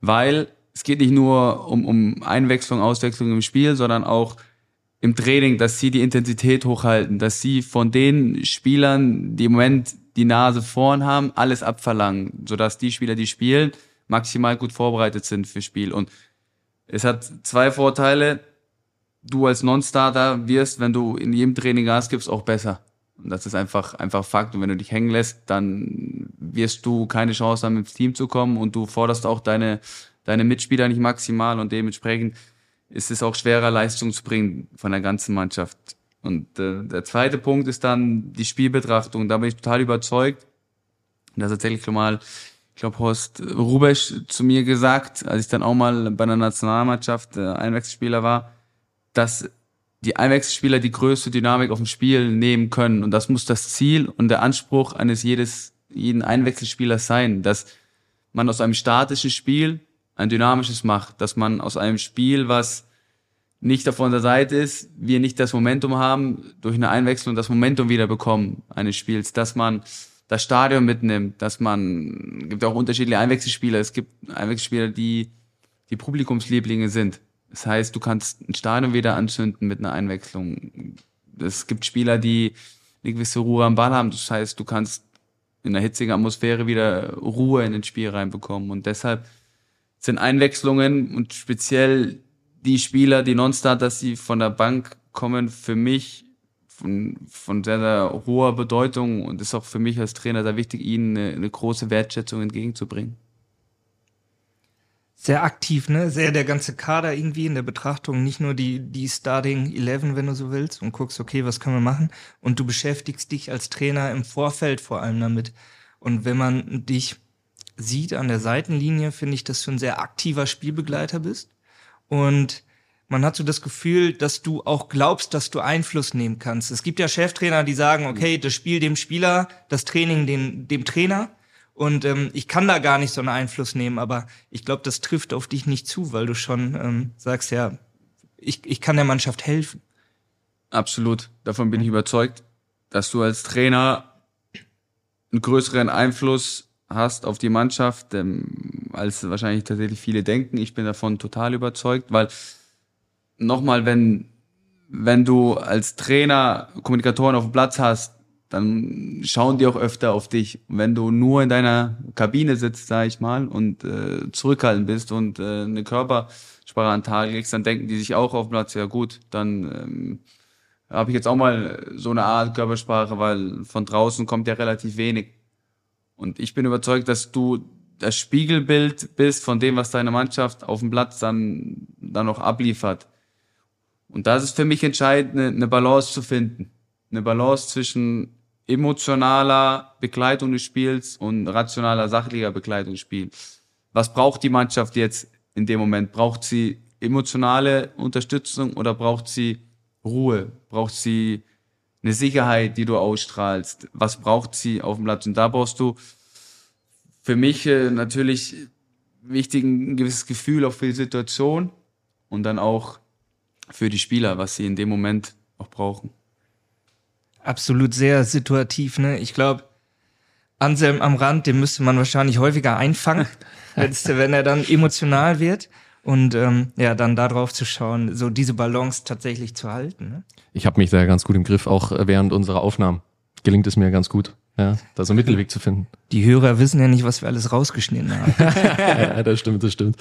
Weil es geht nicht nur um, um Einwechslung, Auswechslung im Spiel, sondern auch im Training, dass sie die Intensität hochhalten, dass sie von den Spielern, die im Moment die Nase vorn haben, alles abverlangen, sodass die Spieler, die spielen, maximal gut vorbereitet sind fürs Spiel. Und Es hat zwei Vorteile. Du als Non-Starter wirst, wenn du in jedem Training Gas gibst, auch besser. Und das ist einfach, einfach Fakt. Und wenn du dich hängen lässt, dann wirst du keine Chance haben, ins Team zu kommen und du forderst auch deine, deine Mitspieler nicht maximal und dementsprechend ist es auch schwerer, Leistung zu bringen von der ganzen Mannschaft. Und äh, der zweite Punkt ist dann die Spielbetrachtung. Da bin ich total überzeugt. Das hat tatsächlich mal, ich glaube, Horst Rubesch zu mir gesagt, als ich dann auch mal bei der Nationalmannschaft äh, Einwechselspieler war, dass die Einwechselspieler die größte Dynamik auf dem Spiel nehmen können. Und das muss das Ziel und der Anspruch eines jedes, jeden Einwechselspielers sein, dass man aus einem statischen Spiel ein dynamisches macht, dass man aus einem Spiel, was nicht auf unserer Seite ist, wir nicht das Momentum haben, durch eine Einwechslung das Momentum wieder bekommen eines Spiels, dass man das Stadion mitnimmt, dass man, gibt auch unterschiedliche Einwechselspieler, es gibt Einwechselspieler, die die Publikumslieblinge sind. Das heißt, du kannst ein Stadion wieder anzünden mit einer Einwechslung. Es gibt Spieler, die eine gewisse Ruhe am Ball haben. Das heißt, du kannst in einer hitzigen Atmosphäre wieder Ruhe in ein Spiel reinbekommen. Und deshalb sind Einwechslungen und speziell die Spieler, die Non-Starters, die von der Bank kommen, für mich von, von sehr, sehr hoher Bedeutung und ist auch für mich als Trainer sehr wichtig, ihnen eine, eine große Wertschätzung entgegenzubringen sehr aktiv, ne? Sehr der ganze Kader irgendwie in der Betrachtung, nicht nur die, die Starting 11, wenn du so willst, und guckst, okay, was können wir machen? Und du beschäftigst dich als Trainer im Vorfeld vor allem damit. Und wenn man dich sieht an der Seitenlinie, finde ich, dass du ein sehr aktiver Spielbegleiter bist. Und man hat so das Gefühl, dass du auch glaubst, dass du Einfluss nehmen kannst. Es gibt ja Cheftrainer, die sagen, okay, das Spiel dem Spieler, das Training dem, dem Trainer. Und ähm, ich kann da gar nicht so einen Einfluss nehmen, aber ich glaube, das trifft auf dich nicht zu, weil du schon ähm, sagst, ja, ich, ich kann der Mannschaft helfen. Absolut. Davon bin ich überzeugt, dass du als Trainer einen größeren Einfluss hast auf die Mannschaft, ähm, als wahrscheinlich tatsächlich viele denken. Ich bin davon total überzeugt, weil nochmal, wenn, wenn du als Trainer Kommunikatoren auf dem Platz hast, dann schauen die auch öfter auf dich. wenn du nur in deiner Kabine sitzt, sag ich mal, und äh, zurückhaltend bist und äh, eine Körpersprache an den Tag legst, dann denken die sich auch auf Platz, ja gut, dann ähm, habe ich jetzt auch mal so eine Art Körpersprache, weil von draußen kommt ja relativ wenig. Und ich bin überzeugt, dass du das Spiegelbild bist von dem, was deine Mannschaft auf dem Platz dann, dann noch abliefert. Und das ist für mich entscheidend, eine, Balance zu finden. Eine Balance zwischen emotionaler Begleitung des Spiels und rationaler, sachlicher Begleitung des Spiels. Was braucht die Mannschaft jetzt in dem Moment? Braucht sie emotionale Unterstützung oder braucht sie Ruhe? Braucht sie eine Sicherheit, die du ausstrahlst? Was braucht sie auf dem Platz? Und da brauchst du für mich äh, natürlich wichtig ein gewisses Gefühl auch für die Situation und dann auch für die Spieler, was sie in dem Moment auch brauchen absolut sehr situativ. Ne? Ich glaube, Anselm am Rand, den müsste man wahrscheinlich häufiger einfangen, wenn er dann emotional wird. Und ähm, ja, dann darauf zu schauen, so diese Balance tatsächlich zu halten. Ne? Ich habe mich da ganz gut im Griff, auch während unserer Aufnahmen. Gelingt es mir ganz gut, ja, da so einen Mittelweg zu finden. Die Hörer wissen ja nicht, was wir alles rausgeschnitten haben. ja, das stimmt, das stimmt.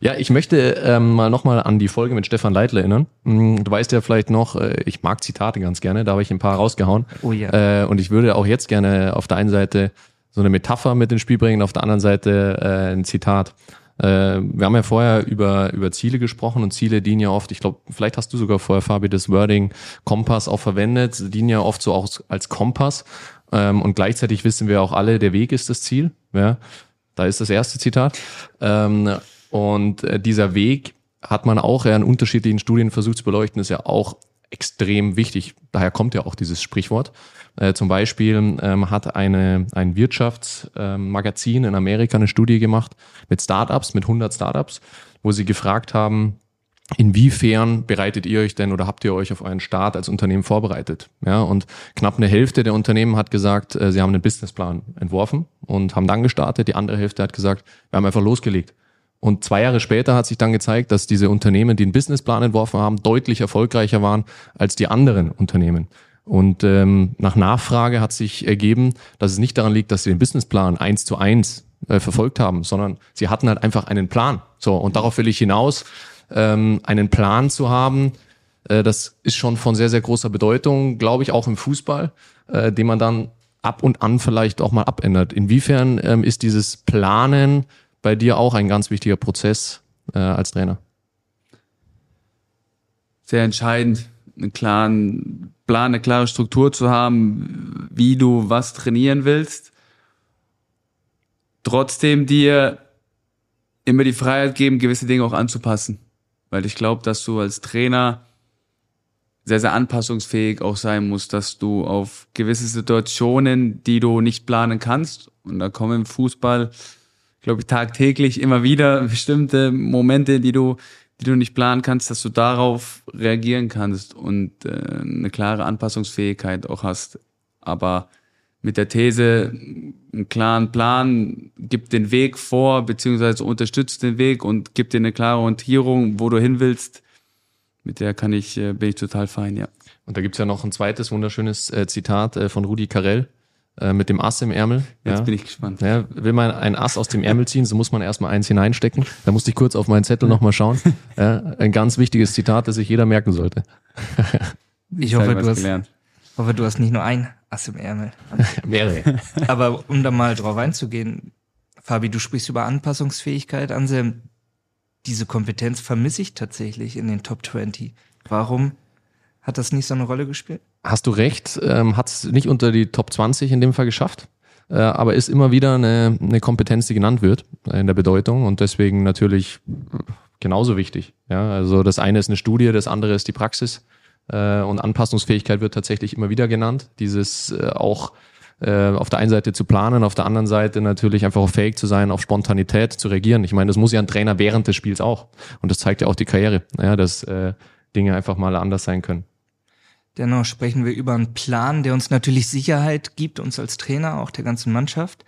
Ja, ich möchte ähm, mal nochmal an die Folge mit Stefan Leitl erinnern. Mm, du weißt ja vielleicht noch, äh, ich mag Zitate ganz gerne, da habe ich ein paar rausgehauen. Oh ja. Äh, und ich würde auch jetzt gerne auf der einen Seite so eine Metapher mit ins Spiel bringen, auf der anderen Seite äh, ein Zitat. Äh, wir haben ja vorher über, über Ziele gesprochen und Ziele dienen ja oft, ich glaube, vielleicht hast du sogar vorher, Fabi, das Wording Kompass auch verwendet, dienen ja oft so auch als Kompass. Ähm, und gleichzeitig wissen wir auch alle, der Weg ist das Ziel. Ja, da ist das erste Zitat. Ähm, und äh, dieser Weg hat man auch in unterschiedlichen Studien versucht zu beleuchten, ist ja auch extrem wichtig. Daher kommt ja auch dieses Sprichwort. Äh, zum Beispiel ähm, hat eine, ein Wirtschaftsmagazin ähm, in Amerika eine Studie gemacht mit Startups, mit 100 Startups, wo sie gefragt haben, Inwiefern bereitet ihr euch denn oder habt ihr euch auf euren Start als Unternehmen vorbereitet? Ja, und knapp eine Hälfte der Unternehmen hat gesagt, äh, sie haben einen Businessplan entworfen und haben dann gestartet. Die andere Hälfte hat gesagt, wir haben einfach losgelegt. Und zwei Jahre später hat sich dann gezeigt, dass diese Unternehmen, die einen Businessplan entworfen haben, deutlich erfolgreicher waren als die anderen Unternehmen. Und ähm, nach Nachfrage hat sich ergeben, dass es nicht daran liegt, dass sie den Businessplan eins zu eins äh, verfolgt haben, sondern sie hatten halt einfach einen Plan. So, und darauf will ich hinaus. ähm, einen Plan zu haben, äh, das ist schon von sehr, sehr großer Bedeutung, glaube ich, auch im Fußball, äh, den man dann ab und an vielleicht auch mal abändert. Inwiefern ähm, ist dieses Planen bei dir auch ein ganz wichtiger Prozess äh, als Trainer? Sehr entscheidend, einen klaren Plan, eine klare Struktur zu haben, wie du was trainieren willst. Trotzdem dir immer die Freiheit geben, gewisse Dinge auch anzupassen. Weil ich glaube, dass du als Trainer sehr, sehr anpassungsfähig auch sein musst, dass du auf gewisse Situationen, die du nicht planen kannst, und da kommen im Fußball, glaube ich, tagtäglich immer wieder bestimmte Momente, die du, die du nicht planen kannst, dass du darauf reagieren kannst und äh, eine klare Anpassungsfähigkeit auch hast. Aber mit der These, einen klaren Plan, gibt den Weg vor, beziehungsweise unterstützt den Weg und gibt dir eine klare Orientierung, wo du hin willst, mit der kann ich, äh, bin ich total fein, ja. Und da gibt's ja noch ein zweites wunderschönes äh, Zitat äh, von Rudi Carell äh, mit dem Ass im Ärmel. Jetzt ja. bin ich gespannt. Ja, will man ein Ass aus dem Ärmel ziehen, so muss man erstmal eins hineinstecken. Da musste ich kurz auf meinen Zettel nochmal schauen. Ja, ein ganz wichtiges Zitat, das sich jeder merken sollte. Ich hoffe, du hast, gelernt. hoffe, du hast nicht nur ein Ass im Ärmel. Mehrere. Aber um da mal drauf einzugehen, Fabi, du sprichst über Anpassungsfähigkeit. Anselm, diese Kompetenz vermisse ich tatsächlich in den Top 20. Warum hat das nicht so eine Rolle gespielt? Hast du recht, ähm, hat es nicht unter die Top 20 in dem Fall geschafft, äh, aber ist immer wieder eine, eine Kompetenz, die genannt wird äh, in der Bedeutung und deswegen natürlich genauso wichtig. Ja, also das eine ist eine Studie, das andere ist die Praxis äh, und Anpassungsfähigkeit wird tatsächlich immer wieder genannt. Dieses äh, auch äh, auf der einen Seite zu planen, auf der anderen Seite natürlich einfach auch fähig zu sein, auf Spontanität zu reagieren. Ich meine, das muss ja ein Trainer während des Spiels auch und das zeigt ja auch die Karriere, ja, dass äh, Dinge einfach mal anders sein können. Dennoch sprechen wir über einen Plan, der uns natürlich Sicherheit gibt, uns als Trainer, auch der ganzen Mannschaft.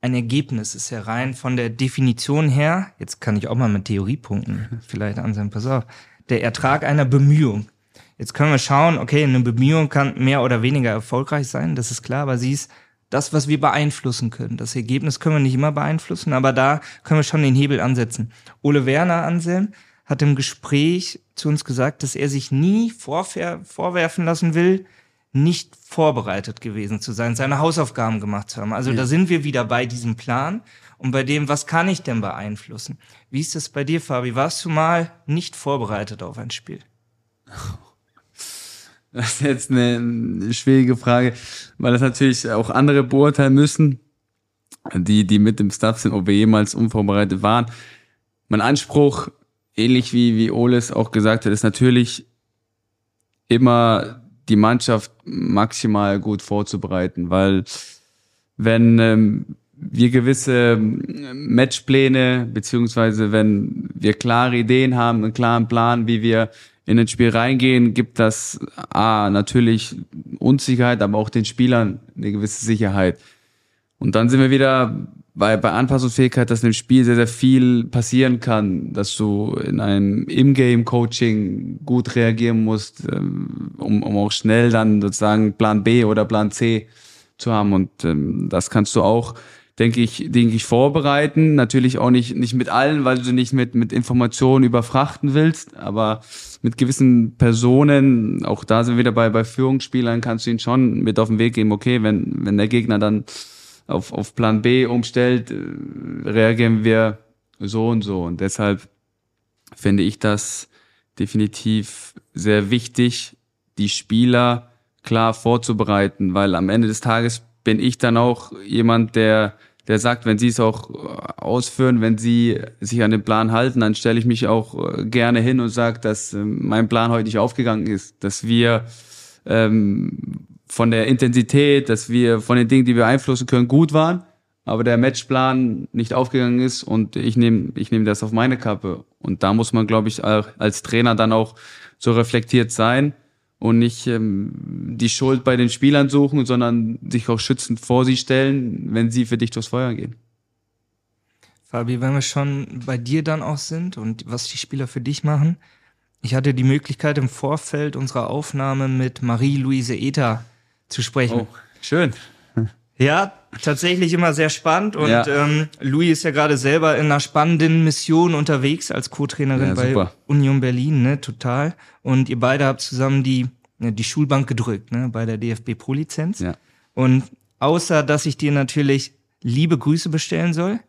Ein Ergebnis ist ja rein von der Definition her, jetzt kann ich auch mal mit Theorie punkten, vielleicht Anselm, pass auf, der Ertrag einer Bemühung. Jetzt können wir schauen, okay, eine Bemühung kann mehr oder weniger erfolgreich sein, das ist klar, aber sie ist das, was wir beeinflussen können. Das Ergebnis können wir nicht immer beeinflussen, aber da können wir schon den Hebel ansetzen. Ole Werner Anselm hat im Gespräch zu uns gesagt, dass er sich nie vorwer vorwerfen lassen will, nicht vorbereitet gewesen zu sein, seine Hausaufgaben gemacht zu haben. Also da sind wir wieder bei diesem Plan und bei dem, was kann ich denn beeinflussen? Wie ist das bei dir, Fabi? Warst du mal nicht vorbereitet auf ein Spiel? Das ist jetzt eine schwierige Frage, weil das natürlich auch andere beurteilen müssen, die, die mit dem Staff sind, ob wir jemals unvorbereitet waren. Mein Anspruch, ähnlich wie, wie Oles auch gesagt hat, ist natürlich immer die Mannschaft maximal gut vorzubereiten, weil wenn ähm, wir gewisse ähm, Matchpläne, beziehungsweise wenn wir klare Ideen haben, einen klaren Plan, wie wir in ein Spiel reingehen, gibt das A, natürlich Unsicherheit, aber auch den Spielern eine gewisse Sicherheit. Und dann sind wir wieder bei, bei Anpassungsfähigkeit, dass in dem Spiel sehr, sehr viel passieren kann, dass du in einem Im-Game-Coaching gut reagieren musst, ähm, um, um auch schnell dann sozusagen Plan B oder Plan C zu haben. Und ähm, das kannst du auch, denke ich, denke ich, vorbereiten. Natürlich auch nicht, nicht mit allen, weil du nicht mit, mit Informationen überfrachten willst, aber mit gewissen Personen, auch da sind wir wieder bei, bei Führungsspielern, kannst du ihnen schon mit auf den Weg geben, okay, wenn, wenn der Gegner dann auf, auf Plan B umstellt, äh, reagieren wir so und so. Und deshalb finde ich das definitiv sehr wichtig, die Spieler klar vorzubereiten, weil am Ende des Tages bin ich dann auch jemand, der der sagt, wenn sie es auch ausführen, wenn sie sich an den Plan halten, dann stelle ich mich auch äh, gerne hin und sage, dass mein Plan heute nicht aufgegangen ist, dass wir ähm, von der Intensität, dass wir von den Dingen, die wir beeinflussen können, gut waren, aber der Matchplan nicht aufgegangen ist und ich nehme ich nehme das auf meine Kappe. Und da muss man, glaube ich, als Trainer dann auch so reflektiert sein und nicht ähm, die Schuld bei den Spielern suchen, sondern sich auch schützend vor sie stellen, wenn sie für dich durchs Feuer gehen. Fabi, wenn wir schon bei dir dann auch sind und was die Spieler für dich machen, ich hatte die Möglichkeit im Vorfeld unserer Aufnahme mit Marie-Louise Ether zu sprechen. Oh, schön. Ja, tatsächlich immer sehr spannend und Ja. ähm, Louis ist ja gerade selber in einer spannenden Mission unterwegs als Co-Trainerin Ja, bei. Union Berlin, ne, total. Und ihr beide habt zusammen die, ne, die Schulbank gedrückt, ne, bei der DFB Pro-Lizenz. Ja. Und außer, dass ich dir natürlich liebe Grüße bestellen soll,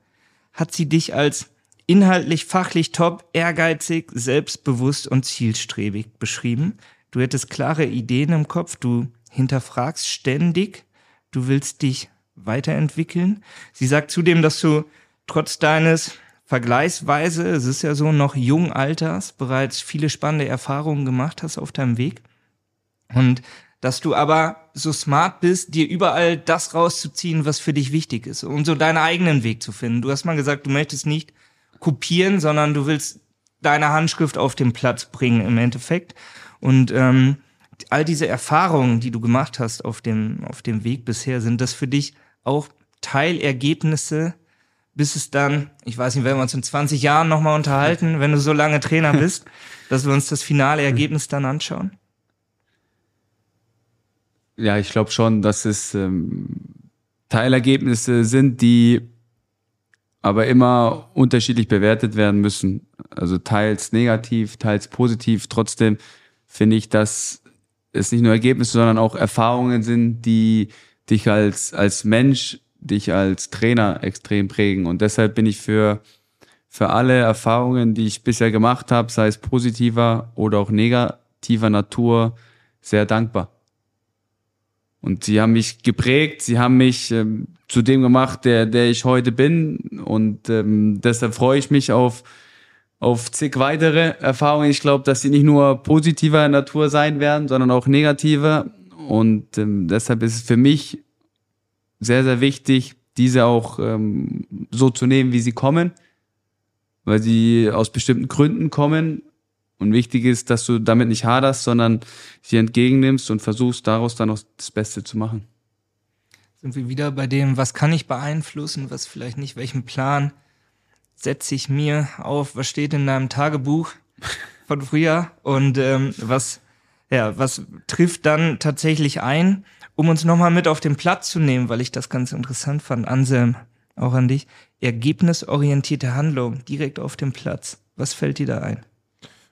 hat sie dich als inhaltlich, fachlich top, ehrgeizig, selbstbewusst und zielstrebig beschrieben. Du hättest klare Ideen im Kopf, du hinterfragst ständig, du willst dich weiterentwickeln. Sie sagt zudem, dass du trotz deines vergleichsweise, es ist ja so, noch jungen Alters bereits viele spannende Erfahrungen gemacht hast auf deinem Weg. Und dass du aber so smart bist, dir überall das rauszuziehen, was für dich wichtig ist und so deinen eigenen Weg zu finden. Du hast mal gesagt, du möchtest nicht kopieren, sondern du willst deine Handschrift auf den Platz bringen im Endeffekt. Und ähm, all diese Erfahrungen, die du gemacht hast auf dem, auf dem Weg bisher, sind das für dich auch Teilergebnisse, bis es dann, ich weiß nicht, wenn wir uns in 20 Jahren nochmal unterhalten, wenn du so lange Trainer bist, dass wir uns das finale Ergebnis dann anschauen? Ja, ich glaube schon, dass es ähm, Teilergebnisse sind, die aber immer unterschiedlich bewertet werden müssen. Also teils negativ, teils positiv. Trotzdem finde ich, dass es nicht nur Ergebnisse, sondern auch Erfahrungen sind, die dich als, als Mensch, dich als Trainer extrem prägen. Und deshalb bin ich für, für alle Erfahrungen, die ich bisher gemacht habe, sei es positiver oder auch negativer Natur, sehr dankbar. Und sie haben mich geprägt, sie haben mich ähm, zu dem gemacht, der, der ich heute bin. Und ähm, deshalb freue ich mich auf, auf zig weitere Erfahrungen. Ich glaube, dass sie nicht nur positiver Natur sein werden, sondern auch negativer. Und ähm, deshalb ist es für mich sehr, sehr wichtig, diese auch ähm, so zu nehmen, wie sie kommen, weil sie aus bestimmten Gründen kommen. Und wichtig ist, dass du damit nicht haderst, sondern sie entgegennimmst und versuchst, daraus dann auch das Beste zu machen. Sind wir wieder bei dem, was kann ich beeinflussen, was vielleicht nicht, welchen Plan setze ich mir auf, was steht in deinem Tagebuch von früher und ähm, was, ja, was trifft dann tatsächlich ein, um uns nochmal mit auf den Platz zu nehmen, weil ich das ganz interessant fand, Anselm, auch an dich, ergebnisorientierte Handlung direkt auf dem Platz. Was fällt dir da ein?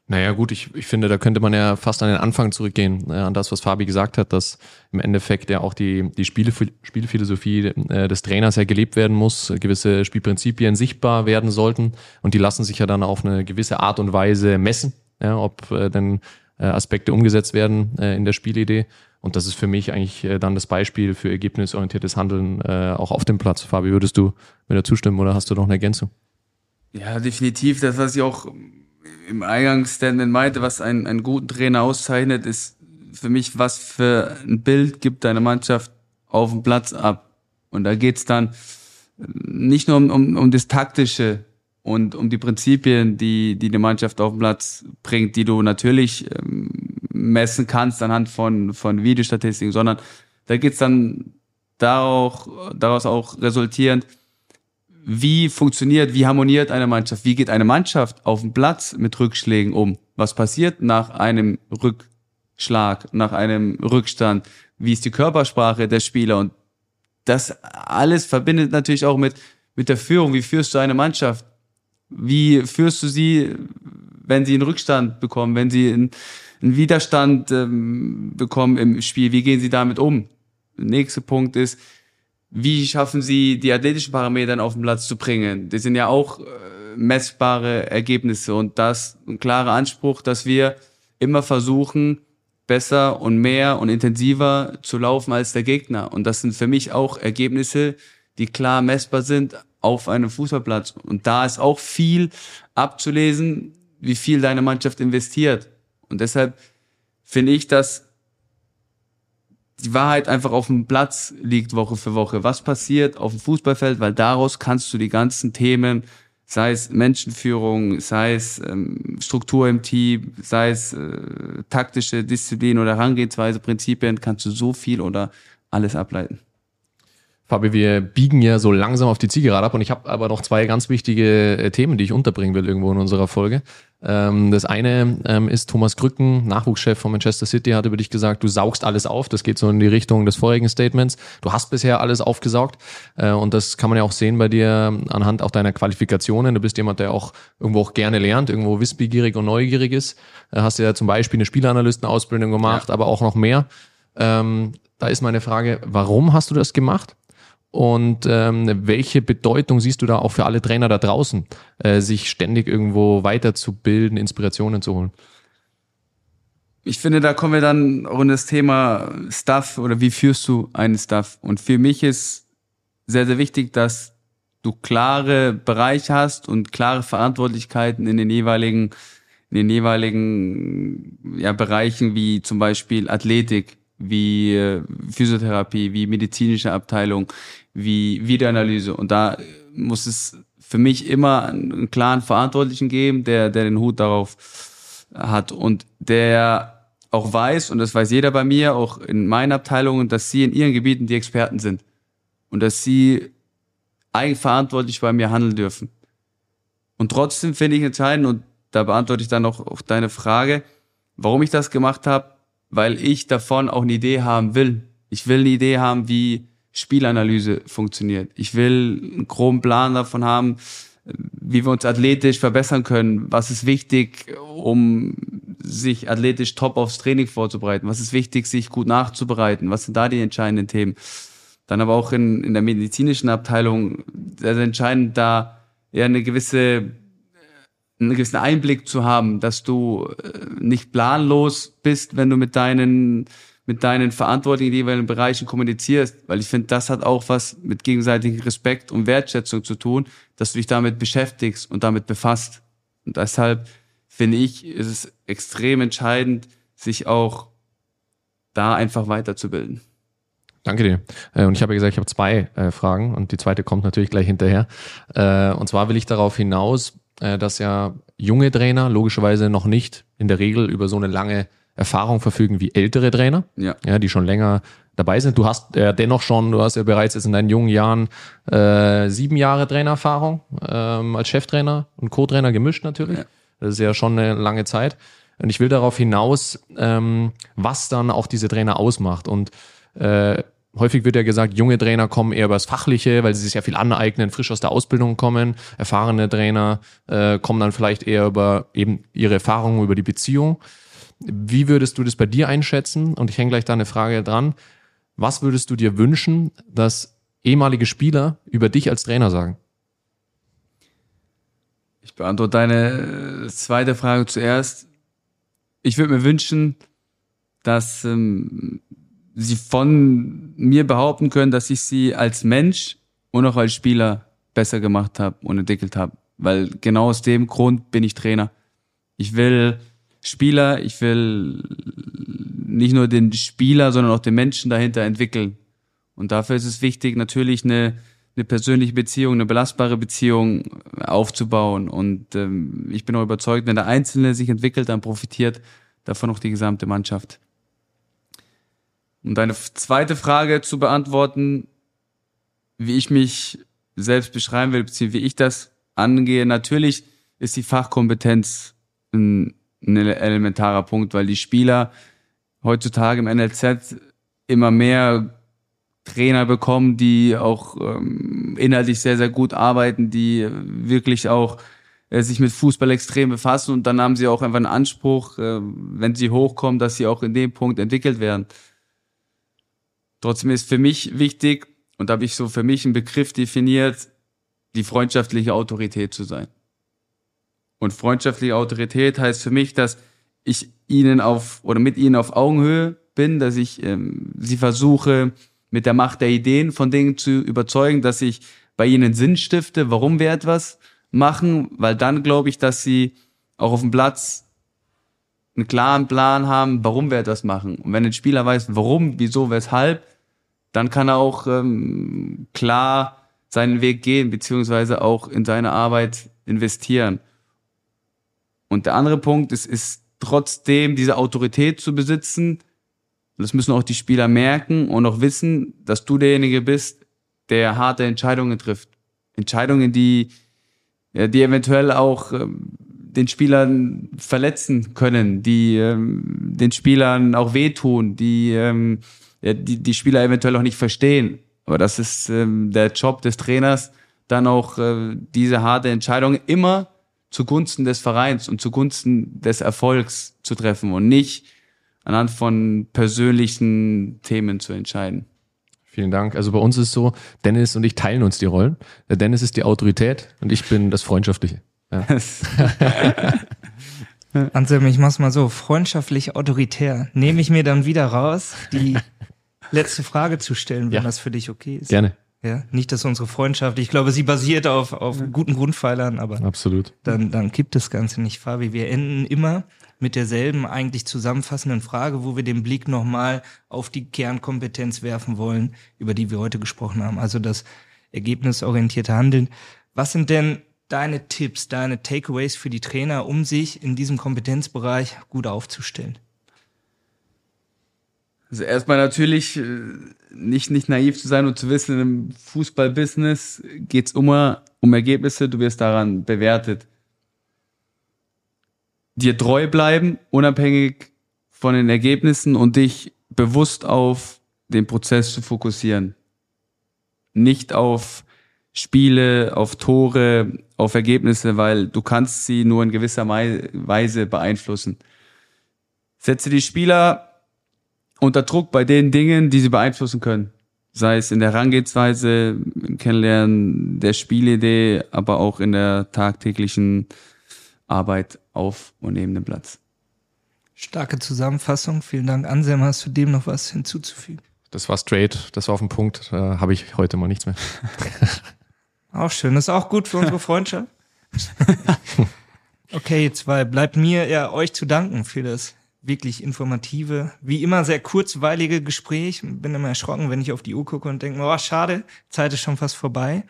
Naja, gut, ich, ich finde, da könnte man ja fast an den Anfang zurückgehen, äh, an das, was Fabi gesagt hat, dass im Endeffekt ja auch die, die Spiele, Spielphilosophie äh, des Trainers ja gelebt werden muss, gewisse Spielprinzipien sichtbar werden sollten und die lassen sich ja dann auf eine gewisse Art und Weise messen, ja, ob äh, denn äh, Aspekte umgesetzt werden äh, in der Spielidee. Und das ist für mich eigentlich äh, dann das Beispiel für ergebnisorientiertes Handeln äh, auch auf dem Platz. Fabi, würdest du mir da zustimmen oder hast du noch eine Ergänzung? Ja, definitiv. Das, was ich auch im Eingangsstatement meinte, was einen, einen guten Trainer auszeichnet, ist für mich, was für ein Bild gibt deine Mannschaft auf dem Platz ab. Und da geht's dann nicht nur um, um, um das Taktische und um die Prinzipien, die, die die Mannschaft auf den Platz bringt, die du natürlich ähm, messen kannst anhand von, von Videostatistiken, sondern da geht's dann daraus, daraus auch resultierend, wie funktioniert, wie harmoniert eine Mannschaft, wie geht eine Mannschaft auf dem Platz mit Rückschlägen um, was passiert nach einem Rückschlag, nach einem Rückstand, wie ist die Körpersprache der Spieler? Und das alles verbindet natürlich auch mit, mit der Führung, wie führst du eine Mannschaft, wie führst du sie, wenn sie einen Rückstand bekommen, wenn sie einen, einen Widerstand ähm, bekommen im Spiel, wie gehen sie damit um? Der nächste Punkt ist, wie schaffen sie die athletischen Parameter auf den Platz zu bringen? Das sind ja auch äh, messbare Ergebnisse und das ein klarer Anspruch, dass wir immer versuchen, besser und mehr und intensiver zu laufen als der Gegner. Und das sind für mich auch Ergebnisse, die klar messbar sind auf einem Fußballplatz. Und da ist auch viel abzulesen, wie viel deine Mannschaft investiert. Und deshalb finde ich, dass die Wahrheit einfach auf dem Platz liegt Woche für Woche. Was passiert auf dem Fußballfeld? Weil daraus kannst du die ganzen Themen, sei es Menschenführung, sei es ähm, Struktur im Team, sei es äh, taktische Disziplin oder Herangehensweise, Prinzipien, kannst du so viel oder alles ableiten. Fabi, wir biegen ja so langsam auf die Zielgerade ab und ich habe aber noch zwei ganz wichtige äh, Themen, die ich unterbringen will irgendwo in unserer Folge. Ähm, das eine ähm, ist Thomas Krücken, Nachwuchschef von Manchester City, hat über dich gesagt, du saugst alles auf. Das geht so in die Richtung des vorigen Statements. Du hast bisher alles aufgesaugt äh, und das kann man ja auch sehen bei dir anhand auch deiner Qualifikationen. Du bist jemand, der auch irgendwo auch gerne lernt, irgendwo wissbegierig und neugierig ist. Äh, hast ja zum Beispiel eine Spielanalystenausbildung gemacht, ja. aber auch noch mehr. Ähm, da ist meine Frage, warum hast du das gemacht? Und ähm, welche Bedeutung siehst du da auch für alle Trainer da draußen, äh, sich ständig irgendwo weiterzubilden, Inspirationen zu holen? Ich finde, da kommen wir dann auch in das Thema Stuff oder wie führst du einen Stuff. Und für mich ist sehr, sehr wichtig, dass du klare Bereiche hast und klare Verantwortlichkeiten in den jeweiligen, in den jeweiligen ja, Bereichen wie zum Beispiel Athletik, wie äh, Physiotherapie, wie medizinische Abteilung, wie Videoanalyse. Und da muss es für mich immer einen klaren Verantwortlichen geben, der, der den Hut darauf hat und der auch weiß, und das weiß jeder bei mir, auch in meinen Abteilungen, dass sie in ihren Gebieten die Experten sind und dass sie eigenverantwortlich bei mir handeln dürfen. Und trotzdem finde ich entscheidend, und da beantworte ich dann auch auf deine Frage, warum ich das gemacht habe, weil ich davon auch eine Idee haben will. Ich will eine Idee haben, wie Spielanalyse funktioniert. Ich will einen groben Plan davon haben, wie wir uns athletisch verbessern können. Was ist wichtig, um sich athletisch top aufs Training vorzubereiten? Was ist wichtig, sich gut nachzubereiten? Was sind da die entscheidenden Themen? Dann aber auch in, in der medizinischen Abteilung sehr, sehr entscheidend, da eher eine gewisse einen gewissen Einblick zu haben, dass du äh, nicht planlos bist, wenn du mit deinen mit deinen Verantwortlichen in jeweiligen Bereichen kommunizierst, weil ich finde, das hat auch was mit gegenseitigem Respekt und Wertschätzung zu tun, dass du dich damit beschäftigst und damit befasst. Und deshalb finde ich, ist es extrem entscheidend, sich auch da einfach weiterzubilden. Danke dir. Äh, und ich habe ja gesagt, ich habe zwei äh, Fragen und die zweite kommt natürlich gleich hinterher. Und zwar will ich darauf hinaus, äh, dass ja junge Trainer logischerweise noch nicht in der Regel über so eine lange Erfahrung verfügen wie ältere Trainer, ja. ja die schon länger dabei sind. Du hast ja dennoch schon, du hast ja bereits jetzt in deinen jungen Jahren äh, sieben Jahre Trainererfahrung ähm, als Cheftrainer und Co-Trainer gemischt natürlich. Ja. Das ist ja schon eine lange Zeit. Und ich will darauf hinaus, ähm, was dann auch diese Trainer ausmacht. Und äh, Häufig wird ja gesagt, junge Trainer kommen eher übers Fachliche, weil sie sich ja viel aneignen, frisch aus der Ausbildung kommen. Erfahrene Trainer äh, kommen dann vielleicht eher über eben ihre Erfahrungen, über die Beziehung. Wie würdest du das bei dir einschätzen? Und ich hänge gleich da eine Frage dran. Was würdest du dir wünschen, dass ehemalige Spieler über dich als Trainer sagen? Ich beantworte deine äh, zweite Frage zuerst. Ich würde mir wünschen, dass ähm, sie von mir behaupten können, dass ich sie als Mensch und auch als Spieler besser gemacht habe und entwickelt habe. Weil genau aus dem Grund bin ich Trainer. Ich will Spieler, ich will nicht nur den Spieler, sondern auch den Menschen dahinter entwickeln. Und dafür ist es wichtig, natürlich eine, eine persönliche Beziehung, eine belastbare Beziehung aufzubauen. Und ähm, ich bin auch überzeugt, wenn der Einzelne sich entwickelt, dann profitiert davon auch die gesamte Mannschaft. Um deine zweite Frage zu beantworten, wie ich mich selbst beschreiben will, beziehungsweise wie ich das angehe, natürlich ist die Fachkompetenz ein, ein elementarer Punkt, weil die Spieler heutzutage im NLZ immer mehr Trainer bekommen, die auch ähm, inhaltlich sehr, sehr gut arbeiten, die wirklich auch äh, sich mit Fußball extrem befassen und dann haben sie auch einfach einen Anspruch, äh, wenn sie hochkommen, dass sie auch in dem Punkt entwickelt werden. Trotzdem ist für mich wichtig, und da habe ich so für mich einen Begriff definiert, die freundschaftliche Autorität zu sein. Und freundschaftliche Autorität heißt für mich, dass ich ihnen auf oder mit ihnen auf Augenhöhe bin, dass ich ähm, sie versuche, mit der Macht der Ideen von Dingen zu überzeugen, dass ich bei ihnen Sinn stifte, warum wir etwas machen, weil dann glaube ich, dass sie auch auf dem Platz einen klaren Plan haben, warum wir etwas machen. Und wenn ein Spieler weiß, warum, wieso, weshalb, dann kann er auch ähm, klar seinen Weg gehen, beziehungsweise auch in seine Arbeit investieren. Und der andere Punkt ist, ist trotzdem diese Autorität zu besitzen. das müssen auch die Spieler merken und auch wissen, dass du derjenige bist, der harte Entscheidungen trifft. Entscheidungen, die, die eventuell auch ähm, den Spielern verletzen können, die ähm, den Spielern auch wehtun, die, ähm, die die Spieler eventuell auch nicht verstehen. Aber das ist ähm, der Job des Trainers, dann auch äh, diese harte Entscheidung immer zugunsten des Vereins und zugunsten des Erfolgs zu treffen und nicht anhand von persönlichen Themen zu entscheiden. Vielen Dank. Also bei uns ist es so, Dennis und ich teilen uns die Rollen. Der Dennis ist die Autorität und ich bin das Freundschaftliche. Ja. Anselm, ich mach's mal so, freundschaftlich autoritär. Nehme ich mir dann wieder raus, die letzte Frage zu stellen, wenn Ja. das für dich okay ist. Gerne. Ja, nicht, dass unsere Freundschaft, ich glaube, sie basiert auf, auf guten Grundpfeilern, aber Absolut. dann, dann gibt das Ganze nicht, Fabi. Wir enden immer mit derselben eigentlich zusammenfassenden Frage, wo wir den Blick nochmal auf die Kernkompetenz werfen wollen, über die wir heute gesprochen haben. Also das ergebnisorientierte Handeln. Was sind denn deine Tipps, deine Takeaways für die Trainer, um sich in diesem Kompetenzbereich gut aufzustellen? Also erstmal natürlich äh, nicht, nicht naiv zu sein und zu wissen, im Fußballbusiness geht's immer um Ergebnisse, du wirst daran bewertet. Dir treu bleiben, unabhängig von den Ergebnissen und dich bewusst auf den Prozess zu fokussieren. Nicht auf Spiele, auf Tore, auf Ergebnisse, weil du kannst sie nur in gewisser Weise beeinflussen. Setze die Spieler unter Druck bei den Dingen, die sie beeinflussen können. Sei es in der Herangehensweise, im Kennenlernen der Spielidee, aber auch in der tagtäglichen Arbeit auf und neben dem Platz. Starke Zusammenfassung. Vielen Dank, Anselm. Hast du dem noch was hinzuzufügen? Das war straight, das war auf den Punkt. Da habe ich heute mal nichts mehr. Auch schön. Das ist auch gut für unsere Freundschaft. okay, ihr zwei, bleibt mir ja euch zu danken für das wirklich informative, wie immer sehr kurzweilige Gespräch. Bin immer erschrocken, wenn ich auf die Uhr gucke und denke, oh, schade, Zeit ist schon fast vorbei.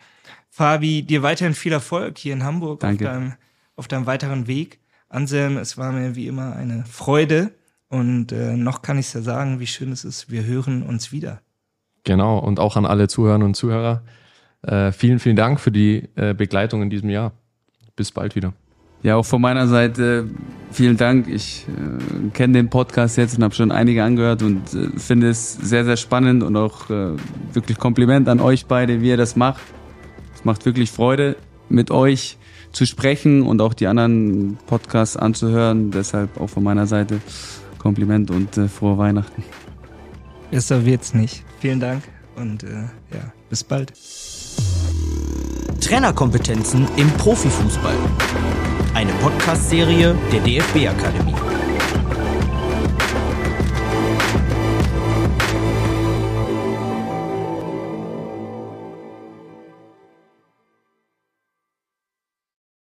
Fabi, dir weiterhin viel Erfolg hier in Hamburg auf Danke. deinem, auf deinem weiteren Weg. Anselm, es war mir wie immer eine Freude. Und äh, noch kann ich es ja sagen, wie schön es ist. Wir hören uns wieder. Genau. Und auch an alle Zuhörerinnen und Zuhörer. Äh, vielen, vielen Dank für die äh, Begleitung in diesem Jahr. Bis bald wieder. Ja, auch von meiner Seite vielen Dank. Ich äh, kenne den Podcast jetzt und habe schon einige angehört und äh, finde es sehr, sehr spannend und auch äh, wirklich Kompliment an euch beide, wie ihr das macht. Es macht wirklich Freude, mit euch zu sprechen und auch die anderen Podcasts anzuhören. Deshalb auch von meiner Seite Kompliment und äh, frohe Weihnachten. Besser wird's nicht. Vielen Dank und äh, ja, bis bald. Trainerkompetenzen im Profifußball. Eine Podcast-Serie der DFB Akademie.